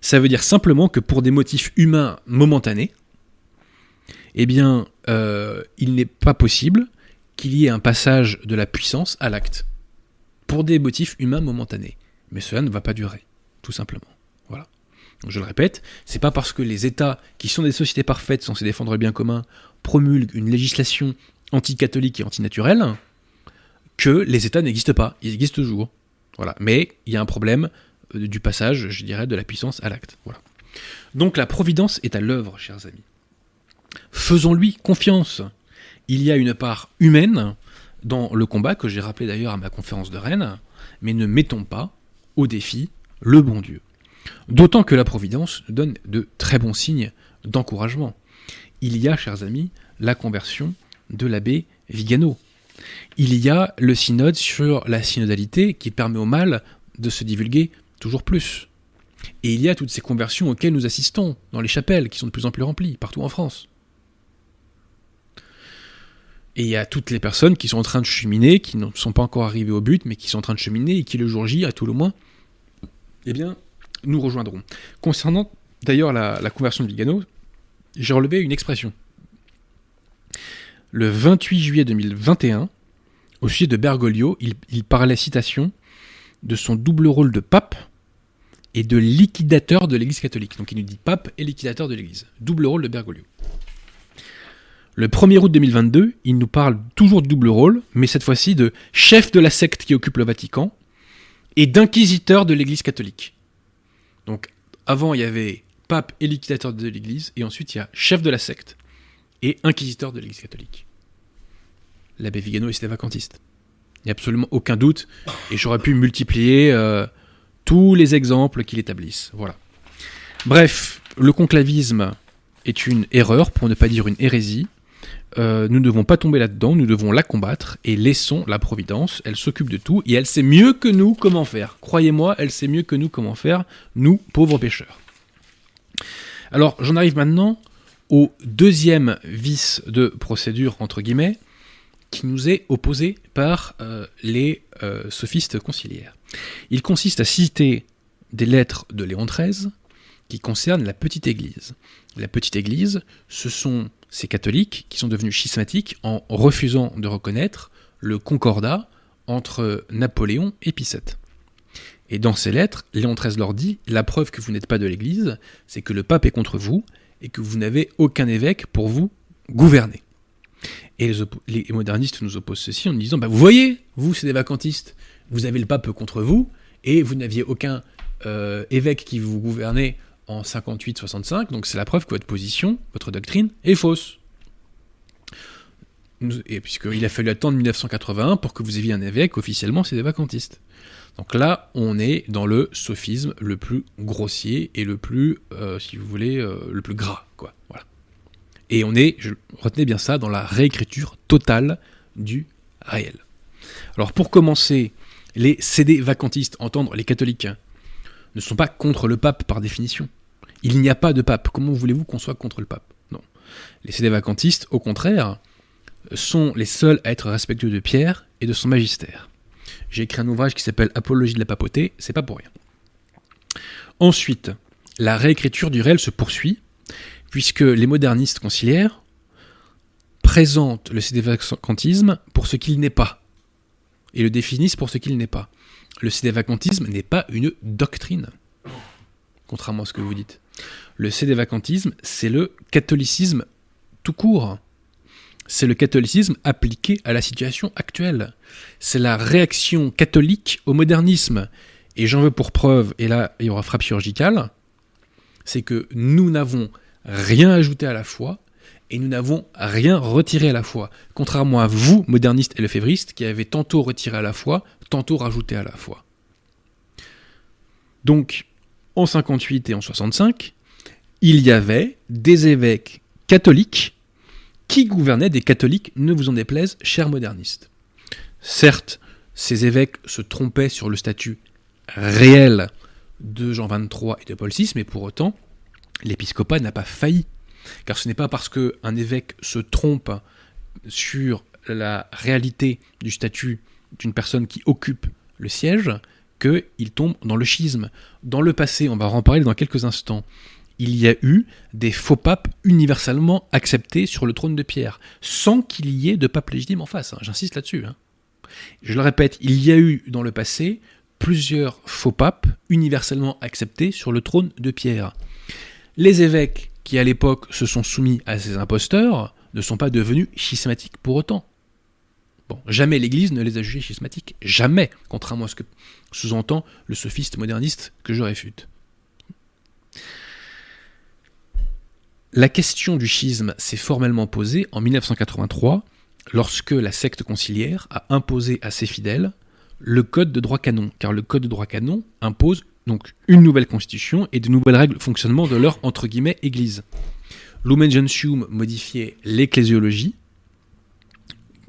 Ça veut dire simplement que pour des motifs humains momentanés, eh bien, euh, il n'est pas possible qu'il y ait un passage de la puissance à l'acte. Pour des motifs humains momentanés. Mais cela ne va pas durer tout simplement. Voilà. Je le répète, c'est pas parce que les États, qui sont des sociétés parfaites censées défendre le bien commun, promulguent une législation anticatholique et antinaturelle, que les États n'existent pas. Ils existent toujours. Voilà. Mais il y a un problème euh, du passage, je dirais, de la puissance à l'acte. Voilà. Donc la providence est à l'œuvre, chers amis. Faisons-lui confiance. Il y a une part humaine dans le combat, que j'ai rappelé d'ailleurs à ma conférence de Rennes, mais ne mettons pas au défi le bon Dieu. D'autant que la Providence donne de très bons signes d'encouragement. Il y a, chers amis, la conversion de l'abbé Vigano. Il y a le synode sur la synodalité qui permet au mal de se divulguer toujours plus. Et il y a toutes ces conversions auxquelles nous assistons dans les chapelles qui sont de plus en plus remplies partout en France. Et il y a toutes les personnes qui sont en train de cheminer, qui ne sont pas encore arrivées au but, mais qui sont en train de cheminer et qui le jour J, à tout le moins, eh bien, nous rejoindront. Concernant d'ailleurs la, conversion de Vigano, j'ai relevé une expression. Le 28 juillet 2021, au sujet de Bergoglio, il, il parlait, citation, de son double rôle de pape et de liquidateur de l'Église catholique. Donc il nous dit pape et liquidateur de l'Église. Double rôle de Bergoglio. Le 1er août 2022, il nous parle toujours de double rôle, mais cette fois-ci de chef de la secte qui occupe le Vatican et d'inquisiteur de l'Église catholique. Donc avant, il y avait pape et liquidateur de l'Église, et ensuite il y a chef de la secte et inquisiteur de l'Église catholique. L'abbé Vigano était vacantiste. Il n'y a absolument aucun doute, et j'aurais pu multiplier euh, tous les exemples qu'il établisse. Voilà. Bref, le conclavisme est une erreur, pour ne pas dire une hérésie. Euh, nous ne devons pas tomber là-dedans, nous devons la combattre et laissons la Providence, elle s'occupe de tout et elle sait mieux que nous comment faire. Croyez-moi, elle sait mieux que nous comment faire, nous, pauvres pécheurs. Alors j'en arrive maintenant au deuxième vice de procédure, entre guillemets, qui nous est opposé par euh, les euh, sophistes conciliaires. Il consiste à citer des lettres de Léon XIII qui concernent la petite Église. La petite Église, ce sont ces catholiques qui sont devenus schismatiques en refusant de reconnaître le concordat entre Napoléon et Pie Et dans ces lettres, Léon XIII leur dit La preuve que vous n'êtes pas de l'Église, c'est que le pape est contre vous et que vous n'avez aucun évêque pour vous gouverner. Et les, modernistes nous opposent ceci en disant bah, Vous voyez, vous, c'est des vacantistes, vous avez le pape contre vous et vous n'aviez aucun euh, évêque qui vous gouvernait en 58-65, donc c'est la preuve que votre position, votre doctrine, est fausse. Et puisqu'il a fallu attendre 1981 pour que vous ayez un évêque, officiellement c'est des vacantistes. Donc là, on est dans le sophisme le plus grossier et le plus, euh, si vous voulez, euh, le plus gras, quoi. Voilà. Et on est, je, retenez bien ça, dans la réécriture totale du réel. Alors pour commencer, les CD vacantistes, entendre les catholiques, ne sont pas contre le pape par définition. Il n'y a pas de pape. Comment voulez-vous qu'on soit contre le pape? Non. Les CD vacantistes, au contraire, sont les seuls à être respectueux de Pierre et de son magistère. J'ai écrit un ouvrage qui s'appelle Apologie de la papauté, c'est pas pour rien. Ensuite, la réécriture du réel se poursuit, puisque les modernistes conciliaires présentent le sédévacantisme pour ce qu'il n'est pas, et le définissent pour ce qu'il n'est pas. Le sédévacantisme n'est pas une doctrine, contrairement à ce que vous dites. Le sédévacantisme, c'est le catholicisme tout court. C'est le catholicisme appliqué à la situation actuelle. C'est la réaction catholique au modernisme. Et j'en veux pour preuve, et là il y aura frappe chirurgicale, c'est que nous n'avons rien ajouté à la foi et nous n'avons rien retiré à la foi. Contrairement à vous, modernistes et lefévristes, qui avez tantôt retiré à la foi, tantôt rajouté à la foi. Donc, en 58 et en 65, il y avait des évêques catholiques qui gouvernaient des catholiques, ne vous en déplaise, chers modernistes. Certes, ces évêques se trompaient sur le statut réel de Jean XXIII et de Paul VI, mais pour autant, l'épiscopat n'a pas failli. Car ce n'est pas parce qu'un évêque se trompe sur la réalité du statut d'une personne qui occupe le siège qu'il tombe dans le schisme. Dans le passé, on va en parler dans quelques instants, il y a eu des faux papes universellement acceptés sur le trône de Pierre, sans qu'il y ait de pape légitime en face. Hein. J'insiste là-dessus. Hein. Je le répète, il y a eu dans le passé plusieurs faux papes universellement acceptés sur le trône de Pierre. Les évêques qui à l'époque se sont soumis à ces imposteurs ne sont pas devenus schismatiques pour autant. Bon, jamais l'Église ne les a jugés schismatiques. Jamais, contrairement à ce que sous-entend le sophiste moderniste que je réfute. La question du schisme s'est formellement posée en 1983 lorsque la secte conciliaire a imposé à ses fidèles le code de droit canon, car le code de droit canon impose donc une nouvelle constitution et de nouvelles règles de fonctionnement de leur entre guillemets église. Lumen Gentium modifiait l'ecclésiologie,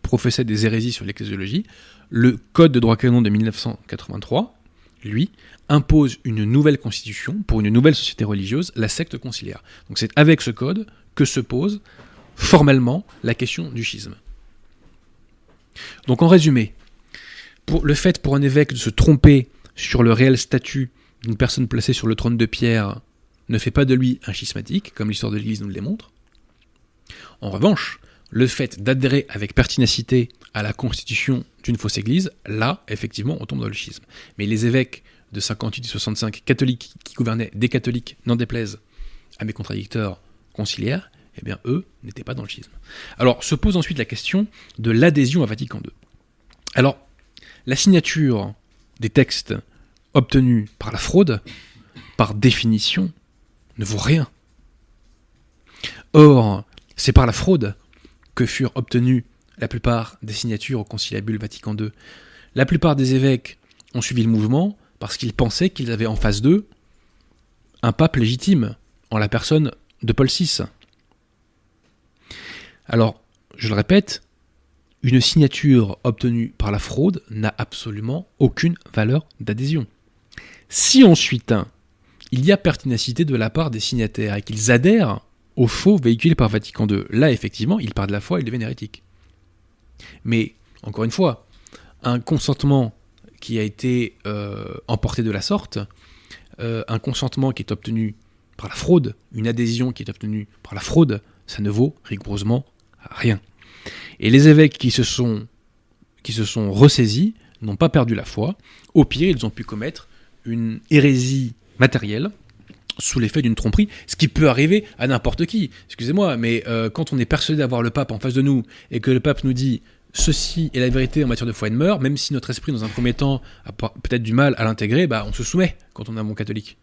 professait des hérésies sur l'ecclésiologie. Le code de droit canon de 1983, lui, impose une nouvelle constitution pour une nouvelle société religieuse, la secte conciliaire. Donc c'est avec ce code que se pose formellement la question du schisme. Donc en résumé, le fait pour un évêque de se tromper sur le réel statut d'une personne placée sur le trône de pierre ne fait pas de lui un schismatique, comme l'histoire de l'Église nous le démontre. En revanche, le fait d'adhérer avec pertinacité à la constitution d'une fausse Église, là, effectivement, on tombe dans le schisme. Mais les évêques de 58 et 65 catholiques qui gouvernaient des catholiques, n'en déplaise à mes contradicteurs conciliaires, eh bien, eux n'étaient pas dans le schisme. Alors, se pose ensuite la question de l'adhésion à Vatican II. Alors, la signature des textes obtenus par la fraude, par définition, ne vaut rien. Or, c'est par la fraude que furent obtenues la plupart des signatures au conciliabule Vatican II. La plupart des évêques ont suivi le mouvement parce qu'ils pensaient qu'ils avaient en face d'eux un pape légitime, en la personne de Paul VI. Alors, je le répète, une signature obtenue par la fraude n'a absolument aucune valeur d'adhésion. Si ensuite il y a pertinacité de la part des signataires et qu'ils adhèrent au faux véhiculé par Vatican II, là effectivement, ils partent de la foi et ils deviennent hérétiques. Mais, encore une fois, un consentement qui a été euh, emporté de la sorte, euh, un consentement qui est obtenu par la fraude, une adhésion qui est obtenue par la fraude, ça ne vaut rigoureusement rien. Et les évêques qui se sont, qui se sont ressaisis n'ont pas perdu la foi. Au pire, ils ont pu commettre une hérésie matérielle sous l'effet d'une tromperie, ce qui peut arriver à n'importe qui. Excusez-moi, mais euh, quand on est persuadé d'avoir le pape en face de nous et que le pape nous dit ceci est la vérité en matière de foi et de mœurs, même si notre esprit, dans un premier temps, a peut-être du mal à l'intégrer, bah, on se soumet quand on est un bon catholique.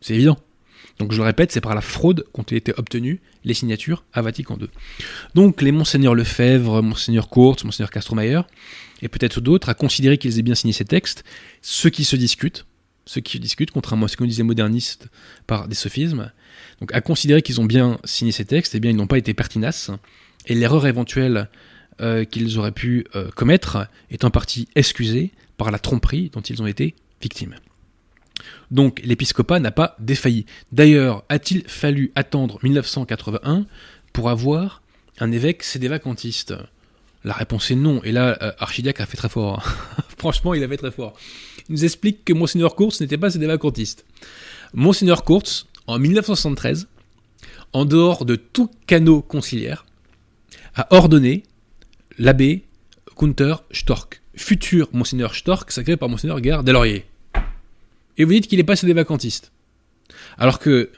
C'est évident. Donc je le répète, c'est par la fraude qu'ont été obtenues les signatures à Vatican II. Donc les monseigneurs Lefebvre, monseigneur Courte, monseigneur Castromayer, et peut-être d'autres, à considérer qu'ils aient bien signé ces textes, ceux qui se discutent, ceux qui discutent, contrairement à ce qu'on disait moderniste par des sophismes, donc à considérer qu'ils ont bien signé ces textes, eh bien ils n'ont pas été pertinaces, et l'erreur éventuelle euh, qu'ils auraient pu euh, commettre est en partie excusée par la tromperie dont ils ont été victimes. Donc l'épiscopat n'a pas défailli. D'ailleurs, a-t-il fallu attendre 1981 pour avoir un évêque sédévacantiste? La réponse est non. Et là, euh, a fait très fort. Franchement, il a fait très fort. Il nous explique que Monseigneur Courts n'était pas sédévacantiste. Monseigneur Courts, en 1973, en dehors de tout canot conciliaire, a ordonné l'abbé Gunther Stork, futur Monseigneur Stork, sacré par Monseigneur Gare Delaurier et vous dites qu'il est pas des vacantistes. Alors que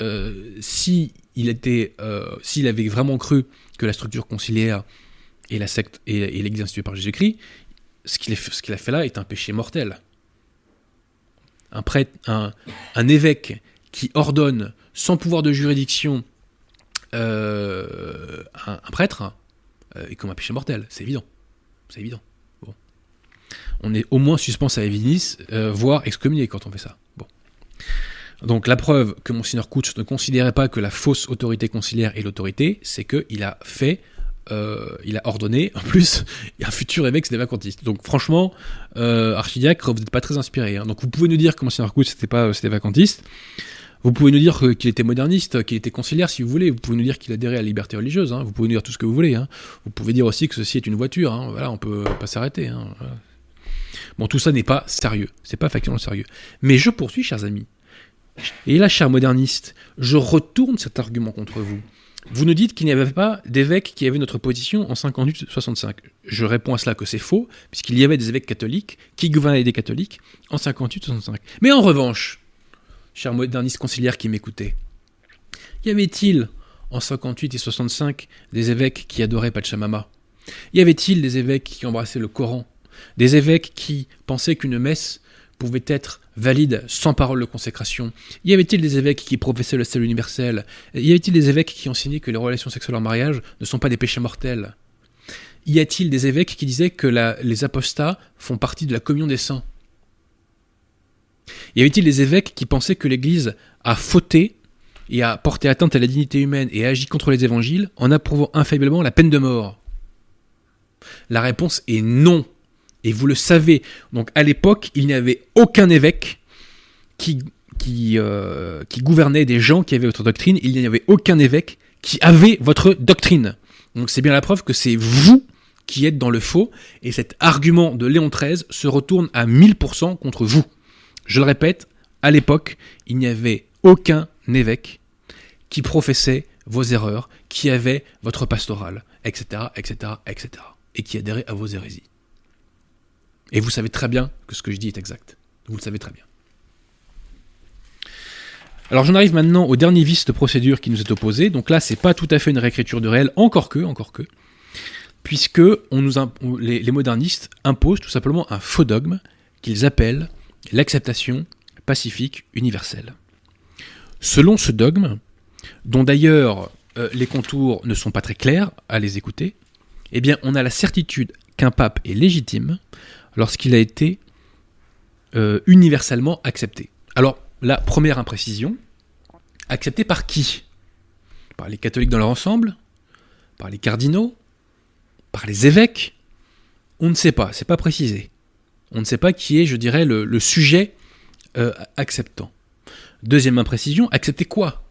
euh, si il euh, s'il avait vraiment cru que la structure conciliaire et la secte et, l'Église instituée par Jésus-Christ, ce qu'il a fait là est un péché mortel. Un évêque qui ordonne sans pouvoir de juridiction euh, un, prêtre est comme un péché mortel, c'est évident, c'est évident. On est au moins suspens à Evinis, euh, voire excommunié quand on fait ça. Donc la preuve que Monseigneur Kutsch ne considérait pas que la fausse autorité conciliaire est l'autorité, c'est qu'il a fait, euh, il a ordonné, en plus, un futur évêque des vacantistes. Donc franchement, euh, archidiacre, vous n'êtes pas très inspiré. Hein. Donc vous pouvez nous dire que Monseigneur Kutsch n'était pas c'était vacantiste. Vous pouvez nous dire qu'il était moderniste, qu'il était conciliaire si vous voulez. Vous pouvez nous dire qu'il adhérait à la liberté religieuse. Hein. Vous pouvez nous dire tout ce que vous voulez. Hein. Vous pouvez dire aussi que ceci est une voiture. Voilà, on peut pas s'arrêter. Bon, tout ça n'est pas sérieux, c'est pas factuellement sérieux. Mais je poursuis, chers amis. Et là, chers modernistes, je retourne cet argument contre vous. Vous nous dites qu'il n'y avait pas d'évêques qui avaient notre position en 58-65. Je réponds à cela que c'est faux, puisqu'il y avait des évêques catholiques qui gouvernaient des catholiques en 58-65. Mais en revanche, chers modernistes conciliaires qui m'écoutaient, y avait-il en 58 et 65 des évêques qui adoraient Pachamama? Y avait-il des évêques qui embrassaient le Coran? Des évêques qui pensaient qu'une messe pouvait être valide sans parole de consécration. Y avait-il des évêques qui professaient le salut universel? Y avait-il des évêques qui enseignaient que les relations sexuelles en mariage ne sont pas des péchés mortels? Y a-t-il des évêques qui disaient que les apostats font partie de la communion des saints? Y avait-il des évêques qui pensaient que l'Église a fauté et a porté atteinte à la dignité humaine et a agi contre les évangiles en approuvant infailliblement la peine de mort? La réponse est non. Et vous le savez. Donc à l'époque, il n'y avait aucun évêque euh, qui gouvernait des gens qui avaient votre doctrine. Il n'y avait aucun évêque qui avait votre doctrine. Donc c'est bien la preuve que c'est vous qui êtes dans le faux, et cet argument de Léon XIII se retourne à 1000% contre vous. Je le répète, à l'époque, il n'y avait aucun évêque qui professait vos erreurs, qui avait votre pastoral, etc., etc., etc., et qui adhérait à vos hérésies. Et vous savez très bien que ce que je dis est exact. Vous le savez très bien. Alors j'en arrive maintenant au dernier vice de procédure qui nous est opposé. Donc là, c'est pas tout à fait une réécriture de réel, encore que, encore que, puisque on nous les, modernistes imposent tout simplement un faux dogme qu'ils appellent l'acceptation pacifique universelle. Selon ce dogme, dont d'ailleurs euh, les contours ne sont pas très clairs à les écouter, eh bien on a la certitude qu'un pape est légitime lorsqu'il a été euh, universellement accepté. Alors, la première imprécision, accepté par qui? Par les catholiques dans leur ensemble? Par les cardinaux? Par les évêques? On ne sait pas, c'est pas précisé. On ne sait pas qui est, je dirais, le, sujet euh, acceptant. Deuxième imprécision, accepter quoi?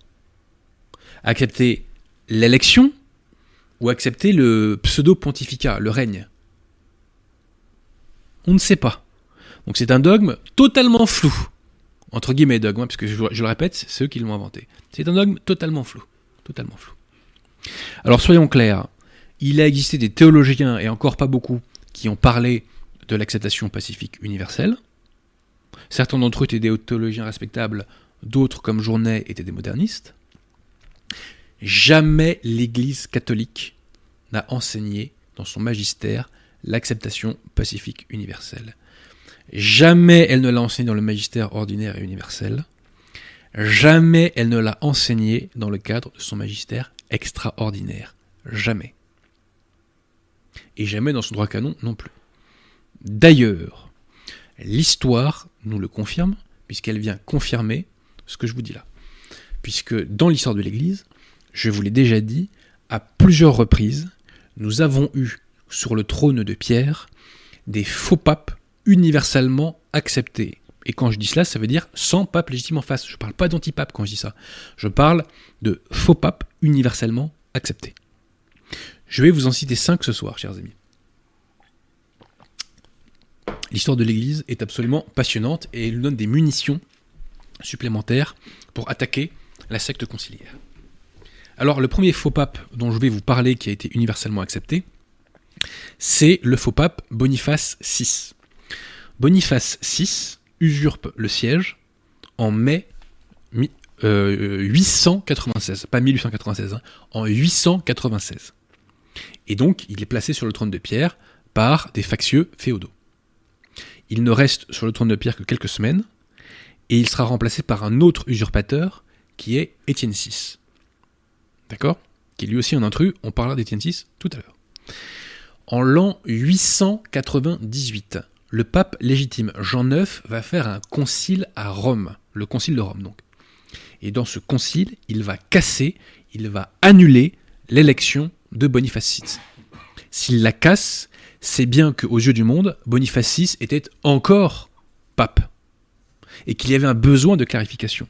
Accepter l'élection ou accepter le pseudo-pontificat, le règne? On ne sait pas. Donc c'est un dogme totalement flou. Entre guillemets dogme, hein, parce que je, le répète, c'est ceux qui l'ont inventé. C'est un dogme totalement flou. Totalement flou. Alors soyons clairs, il a existé des théologiens, et encore pas beaucoup, qui ont parlé de l'acceptation pacifique universelle. Certains d'entre eux étaient des théologiens respectables, d'autres, comme Journet, étaient des modernistes. Jamais l'Église catholique n'a enseigné dans son magistère l'acceptation pacifique universelle. Jamais elle ne l'a enseigné dans le magistère ordinaire et universel. Jamais elle ne l'a enseigné dans le cadre de son magistère extraordinaire. Jamais. Et jamais dans son droit canon non plus. D'ailleurs, l'histoire nous le confirme, puisqu'elle vient confirmer ce que je vous dis là. Puisque dans l'histoire de l'Église, je vous l'ai déjà dit, à plusieurs reprises, nous avons eu sur le trône de Pierre des faux papes universellement acceptés. Et quand je dis cela, ça veut dire sans pape légitime en face. Je ne parle pas d'antipape quand je dis ça. Je parle de faux papes universellement acceptés. Je vais vous en citer cinq ce soir, chers amis. L'histoire de l'Église est absolument passionnante et elle nous donne des munitions supplémentaires pour attaquer la secte conciliaire. Alors le premier faux pape dont je vais vous parler qui a été universellement accepté, c'est le faux pape Boniface VI. Boniface VI usurpe le siège en mai 896, euh, pas 1896, hein, en 896. Et donc il est placé sur le trône de Pierre par des factieux féodaux. Il ne reste sur le trône de Pierre que quelques semaines, et il sera remplacé par un autre usurpateur qui est Étienne VI. D'accord? Qui est lui aussi un intrus, on parlera d'Étienne VI tout à l'heure. En l'an 898, le pape légitime Jean IX va faire un concile à Rome, le concile de Rome donc. Et dans ce concile, il va casser, il va annuler l'élection de Boniface VI. S'il la casse, c'est bien qu'aux yeux du monde, Boniface VI était encore pape et qu'il y avait un besoin de clarification.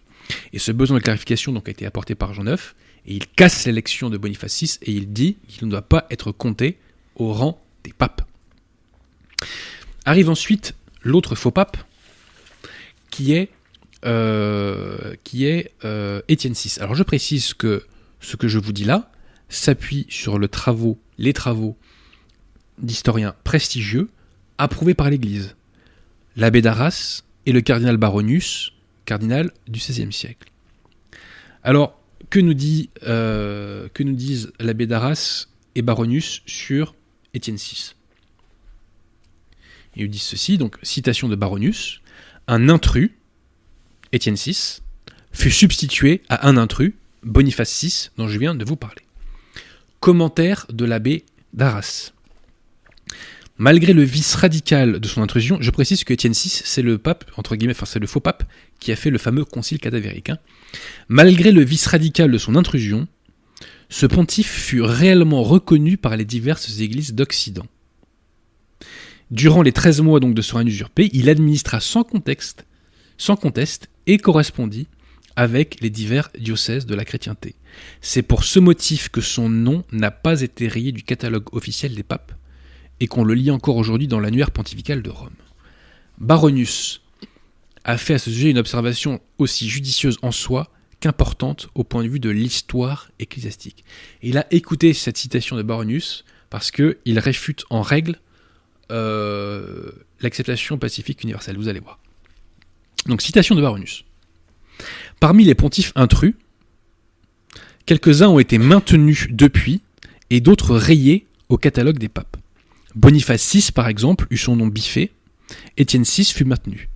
Et ce besoin de clarification donc a été apporté par Jean IX, et il casse l'élection de Boniface VI et il dit qu'il ne doit pas être compté au rang des papes. Arrive ensuite l'autre faux pape, qui est, euh, qui est euh, Étienne VI. Alors je précise que ce que je vous dis là s'appuie sur le les travaux d'historiens prestigieux approuvés par l'Église. L'abbé d'Arras et le cardinal Baronius, cardinal du XVIe siècle. Alors, que nous, dit, euh, que nous disent l'abbé d'Arras et Baronius sur Étienne VI Ils disent ceci, donc citation de Baronius, un intrus, Étienne VI, fut substitué à un intrus, Boniface VI, dont je viens de vous parler. Commentaire de l'abbé d'Arras. Malgré le vice radical de son intrusion, je précise que Étienne VI, c'est le pape, entre guillemets, enfin c'est le faux pape, qui a fait le fameux concile cadavérique. Hein. Malgré le vice radical de son intrusion, ce pontife fut réellement reconnu par les diverses églises d'Occident. Durant les 13 mois donc de son usurpé, il administra sans contexte, sans conteste et correspondit avec les divers diocèses de la chrétienté. C'est pour ce motif que son nom n'a pas été rayé du catalogue officiel des papes, et qu'on le lit encore aujourd'hui dans l'annuaire pontifical de Rome. Baronius a fait à ce sujet une observation aussi judicieuse en soi qu'importante au point de vue de l'histoire ecclésiastique. il a écouté cette citation de Baronius parce qu'il réfute en règle euh, l'acceptation pacifique universelle. Vous allez voir. Donc, citation de Baronius. Parmi les pontifes intrus, quelques-uns ont été maintenus depuis et d'autres rayés au catalogue des papes. Boniface VI, par exemple, eut son nom biffé, Étienne VI fut maintenu.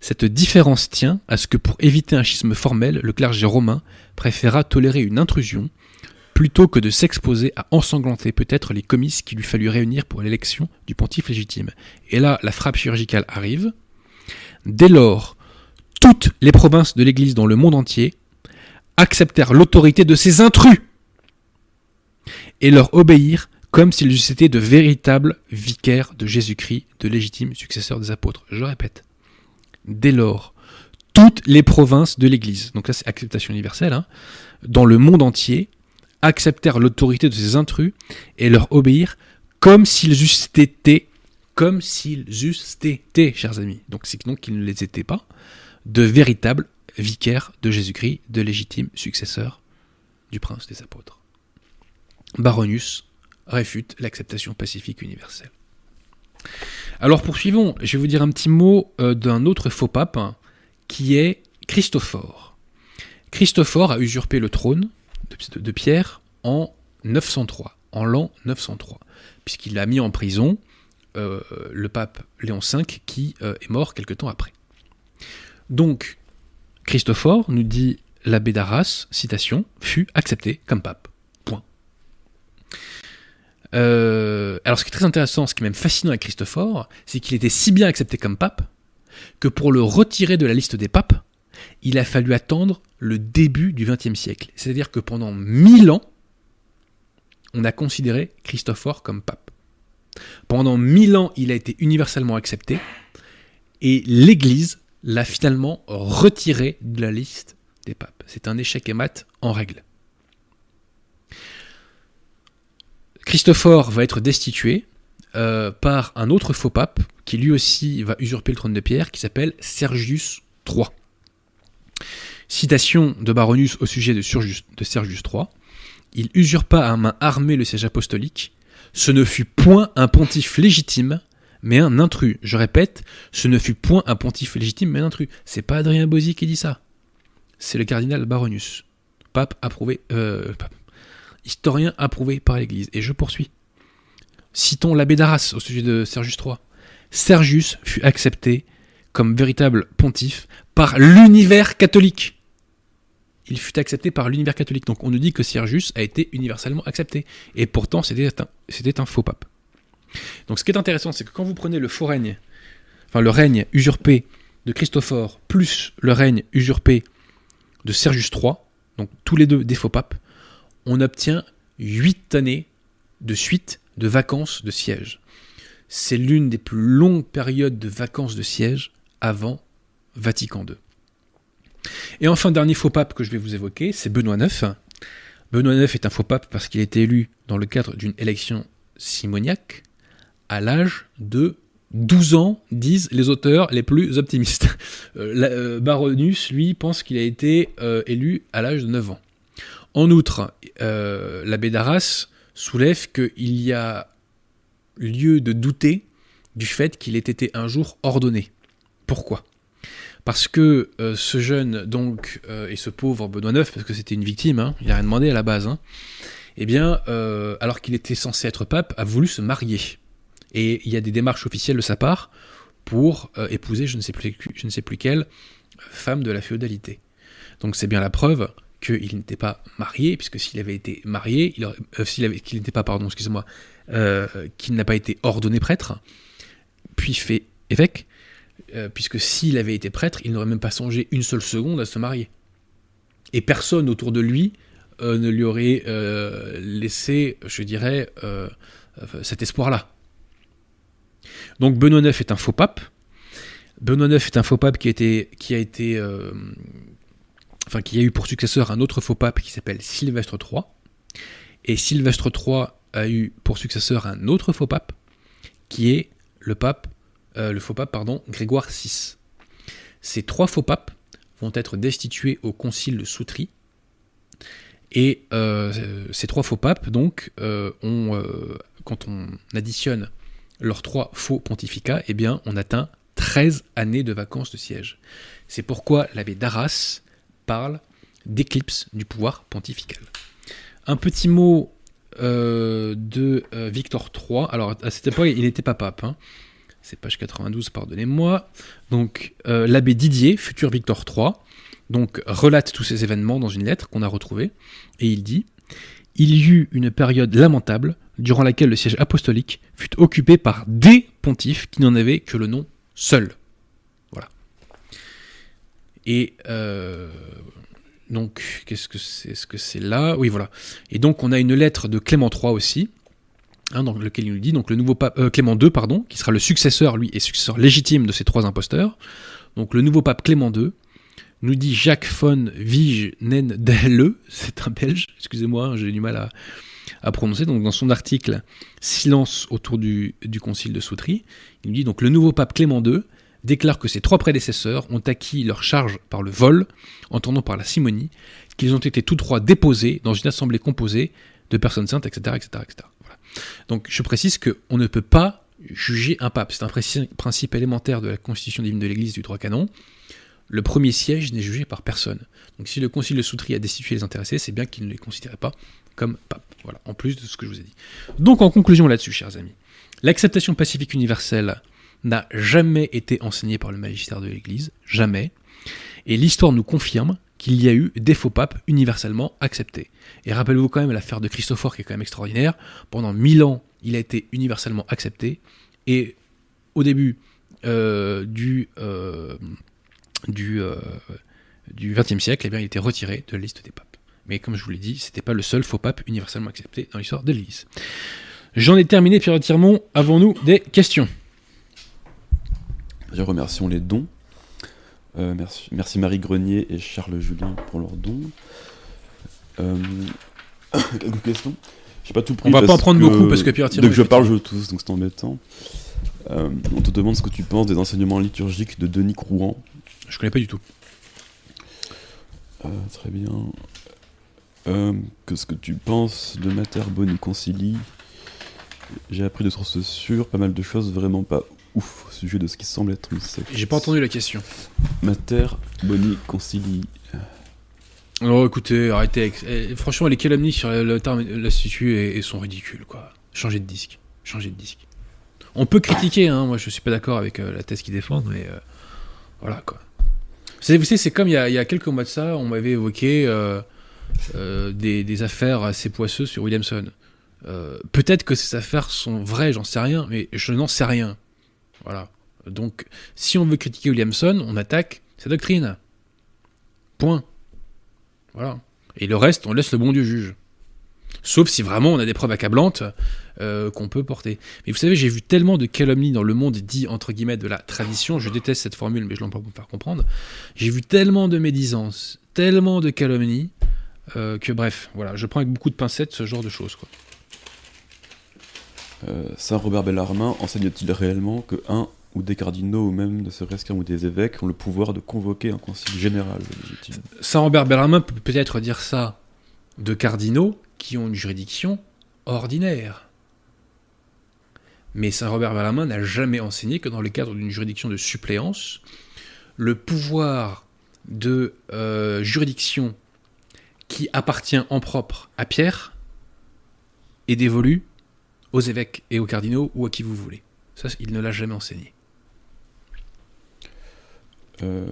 Cette différence tient à ce que pour éviter un schisme formel, le clergé romain préféra tolérer une intrusion plutôt que de s'exposer à ensanglanter peut-être les comices qu'il lui fallut réunir pour l'élection du pontife légitime. Et là, la frappe chirurgicale arrive. Dès lors, toutes les provinces de l'Église dans le monde entier acceptèrent l'autorité de ces intrus et leur obéirent comme s'ils eussent été de véritables vicaires de Jésus-Christ, de légitimes successeurs des apôtres. Je répète, dès lors, toutes les provinces de l'Église, donc là c'est acceptation universelle, hein, dans le monde entier, acceptèrent l'autorité de ces intrus et leur obéir comme s'ils eussent été, comme s'ils eussent été, chers amis. Donc c'est donc qu'ils ne les étaient pas, de véritables vicaires de Jésus-Christ, de légitimes successeurs du prince des apôtres. Baronius réfute l'acceptation pacifique universelle. Alors poursuivons, je vais vous dire un petit mot euh, d'un autre faux pape qui est Christophore. Christophore a usurpé le trône de, Pierre en 903, en l'an 903, puisqu'il a mis en prison euh, le pape Léon V qui euh, est mort quelque temps après. Donc, Christophore nous dit l'abbé d'Arras, citation, fut accepté comme pape. Euh, alors, ce qui est très intéressant, ce qui est même fascinant avec Christophore, c'est qu'il était si bien accepté comme pape que pour le retirer de la liste des papes, il a fallu attendre le début du XXe siècle. C'est-à-dire que pendant mille ans, on a considéré Christophore comme pape. Pendant mille ans, il a été universellement accepté, et l'Église l'a finalement retiré de la liste des papes. C'est un échec et mat en règle. Christophore va être destitué euh, par un autre faux pape qui lui aussi va usurper le trône de Pierre, qui s'appelle Sergius III. Citation de Baronius au sujet de, Sergius III. Il usurpa à main armée le siège apostolique. Ce ne fut point un pontife légitime, mais un intrus. Je répète, ce ne fut point un pontife légitime, mais un intrus. C'est pas Adrien Bosy qui dit ça. C'est le cardinal Baronius. Pape approuvé, euh, historien approuvé par l'Église. Et je poursuis. Citons l'abbé d'Arras au sujet de Sergius III. Sergius fut accepté comme véritable pontife par l'univers catholique il fut accepté par l'univers catholique. Donc on nous dit que Sergius a été universellement accepté. Et pourtant, c'était un, faux pape. Donc ce qui est intéressant, c'est que quand vous prenez le faux règne, enfin le règne usurpé de Christophore, plus le règne usurpé de Sergius III, donc tous les deux des faux papes, on obtient huit années de suite de vacances de siège. C'est l'une des plus longues périodes de vacances de siège avant Vatican II. Et enfin, dernier faux pape que je vais vous évoquer, c'est Benoît IX. Benoît IX est un faux pape parce qu'il a été élu dans le cadre d'une élection simoniaque à l'âge de 12 ans, disent les auteurs les plus optimistes. Euh, euh, Baronius, lui, pense qu'il a été euh, élu à l'âge de 9 ans. En outre, l'abbé d'Arras soulève qu'il y a lieu de douter du fait qu'il ait été un jour ordonné. Pourquoi? Parce que euh, ce jeune donc euh, et ce pauvre Benoît IX, parce que c'était une victime, hein, il n'a rien demandé à la base, hein, eh bien, euh, alors qu'il était censé être pape, a voulu se marier. Et il y a des démarches officielles de sa part pour épouser plus, je ne sais plus quelle femme de la féodalité. Donc c'est bien la preuve qu'il n'était pas marié, puisque s'il avait été marié, il s'il avait, qu'il n'était pas, pardon, excusez-moi, qu'il n'a pas été ordonné prêtre, puis fait évêque, euh, puisque s'il avait été prêtre, il n'aurait même pas songé une seule seconde à se marier. Et personne autour de lui euh, ne lui aurait euh, laissé, je dirais, cet espoir-là. Donc Benoît IX est un faux pape. Benoît IX est un faux pape qui a été, qui a été, enfin qui a eu pour successeur un autre faux pape qui s'appelle Sylvestre III. Et Sylvestre III a eu pour successeur un autre faux pape, qui est le pape, euh, le faux pape, pardon, Grégoire VI. Ces trois faux papes vont être destitués au concile de Soutri. Et euh, ces trois faux papes, donc, euh, quand on additionne leurs trois faux pontificats, eh bien, on atteint 13 années de vacances de siège. C'est pourquoi l'abbé d'Arras parle d'éclipse du pouvoir pontifical. Un petit mot euh, de euh, Victor III. Alors à cette époque, il n'était pas pape. Hein. C'est page 92, pardonnez-moi. Donc euh, l'abbé Didier, futur Victor III, donc relate tous ces événements dans une lettre qu'on a retrouvée, et il dit Il y eut une période lamentable durant laquelle le siège apostolique fut occupé par des pontifes qui n'en avaient que le nom seul. Et donc, qu'est-ce que c'est ce que c'est là? Oui, voilà. Et donc, on a une lettre de Clément III aussi, hein, dans lequel il nous dit donc le nouveau pape euh, Clément II, pardon, qui sera le successeur, lui, et successeur légitime de ces trois imposteurs. Donc, le nouveau pape Clément II nous dit Jacques von Vigenendelle, c'est un Belge, excusez-moi, hein, j'ai du mal à, prononcer. Donc, dans son article Silence autour du, concile de Soutry, il nous dit donc le nouveau pape Clément II déclare que ses trois prédécesseurs ont acquis leur charge par le vol, entendant par la simonie, qu'ils ont été tous trois déposés dans une assemblée composée de personnes saintes, etc. etc., etc. Donc je précise qu'on ne peut pas juger un pape. C'est un principe élémentaire de la constitution divine de l'Église du droit canon. Le premier siège n'est jugé par personne. Donc si le concile de Soutry a destitué les intéressés, c'est bien qu'il ne les considérait pas comme pape. Voilà, en plus de ce que je vous ai dit. Donc en conclusion là-dessus, chers amis, l'acceptation pacifique universelle n'a jamais été enseigné par le magistère de l'Église, jamais. Et l'histoire nous confirme qu'il y a eu des faux papes universellement acceptés. Et rappelez-vous quand même l'affaire de Christophore qui est quand même extraordinaire. Pendant mille ans, il a été universellement accepté. Et au début euh, du, euh, du, euh, XXe siècle, eh bien, il était retiré de la liste des papes. Mais comme je vous l'ai dit, c'était pas le seul faux pape universellement accepté dans l'histoire de l'Église. J'en ai terminé, Pierre Tirmont. Avons-nous des questions? Remercions les dons. Euh, merci, Marie Grenier et Charles Julien pour leurs dons. Euh, quelques questions J'ai pas tout pris. On va pas en prendre beaucoup parce que Pierre Dès que je parle, je tous, donc c'est embêtant. Euh, on te demande ce que tu penses des enseignements liturgiques de Denis Crouan. Je connais pas du tout. très bien. Qu'est-ce que tu penses de Mater Boni Concili J'ai appris de sources sûres pas mal de choses vraiment pas ouf au sujet de ce qui semble être une secte. J'ai pas entendu la question. Mater Boni Concili. Oh, écoutez, arrêtez. Eh, franchement, les calomnies sur l'institut et, sont ridicules, quoi. Changez de disque. Changez de disque. On peut critiquer, hein. Moi, je suis pas d'accord avec euh, la thèse qu'ils défendent, mais euh, voilà, quoi. Vous savez, c'est comme il y, a, quelques mois de ça, on m'avait évoqué euh, des, des, affaires assez poisseuses sur Williamson. Peut-être que ces affaires sont vraies, j'en sais rien, mais je n'en sais rien. Voilà. Donc, si on veut critiquer Williamson, on attaque sa doctrine. Point. Voilà. Et le reste, on laisse le bon Dieu juge. Sauf si vraiment on a des preuves accablantes euh, qu'on peut porter. Mais vous savez, j'ai vu tellement de calomnies dans le monde dit entre guillemets de la tradition, je déteste cette formule, mais je l'emploie pour me faire comprendre. J'ai vu tellement de médisances, tellement de calomnies, euh, que bref, voilà, je prends avec beaucoup de pincettes ce genre de choses. Quoi. Euh, Saint Robert Bellarmin enseigne-t-il réellement que un ou des cardinaux ou même ne serait-ce ou des évêques ont le pouvoir de convoquer un concile général Saint Robert Bellarmin peut peut-être dire ça de cardinaux qui ont une juridiction ordinaire. Mais Saint Robert Bellarmin n'a jamais enseigné que dans le cadre d'une juridiction de suppléance, le pouvoir de euh, juridiction qui appartient en propre à Pierre est dévolu aux évêques et aux cardinaux ou à qui vous voulez. Ça, il ne l'a jamais enseigné. Euh,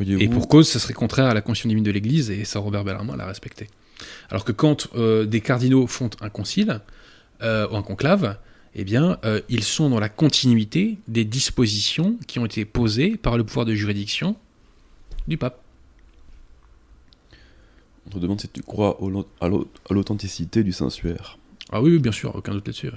et pour cause, ça serait contraire à la divine de l'Église et Saint Robert Bellarmine l'a respecté. Alors que quand euh, des cardinaux font un concile euh, ou un conclave, eh bien, ils sont dans la continuité des dispositions qui ont été posées par le pouvoir de juridiction du pape. On te demande si tu crois à l'authenticité du Saint-Suaire. Ah oui, bien sûr, aucun doute là-dessus.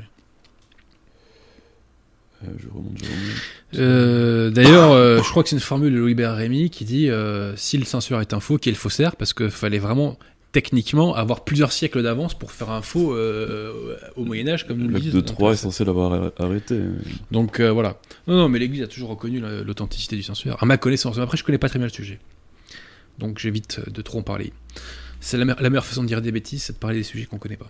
Euh, je remonte, je remonte. Euh, d'ailleurs, euh, je crois que c'est une formule de Louis Rémy qui dit si le censeur est un faux, qui est le faussaire, parce qu'il fallait vraiment techniquement avoir plusieurs siècles d'avance pour faire un faux euh, au Moyen Âge, comme nous le Le disent. de Donc, 3 euh, est censé l'avoir ar- arrêté. Donc euh, voilà. Non, non, mais l'Église a toujours reconnu la- l'authenticité du sanctuaire, à ma connaissance. Après, je connais pas très bien le sujet. Donc j'évite de trop en parler. C'est la, la meilleure façon de dire des bêtises, c'est de parler des sujets qu'on connaît pas.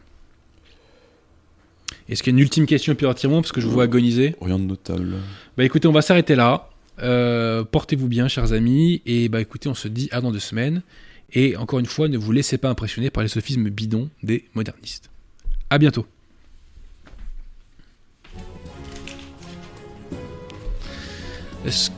Est-ce qu'il y a une ultime question puis parce que je vous vois agoniser Rien de notable. Bah écoutez, on va s'arrêter là. Euh, Portez-vous bien, chers amis. Et bah écoutez, on se dit à dans deux semaines. Et encore une fois, ne vous laissez pas impressionner par les sophismes bidons des modernistes. À bientôt. Est-ce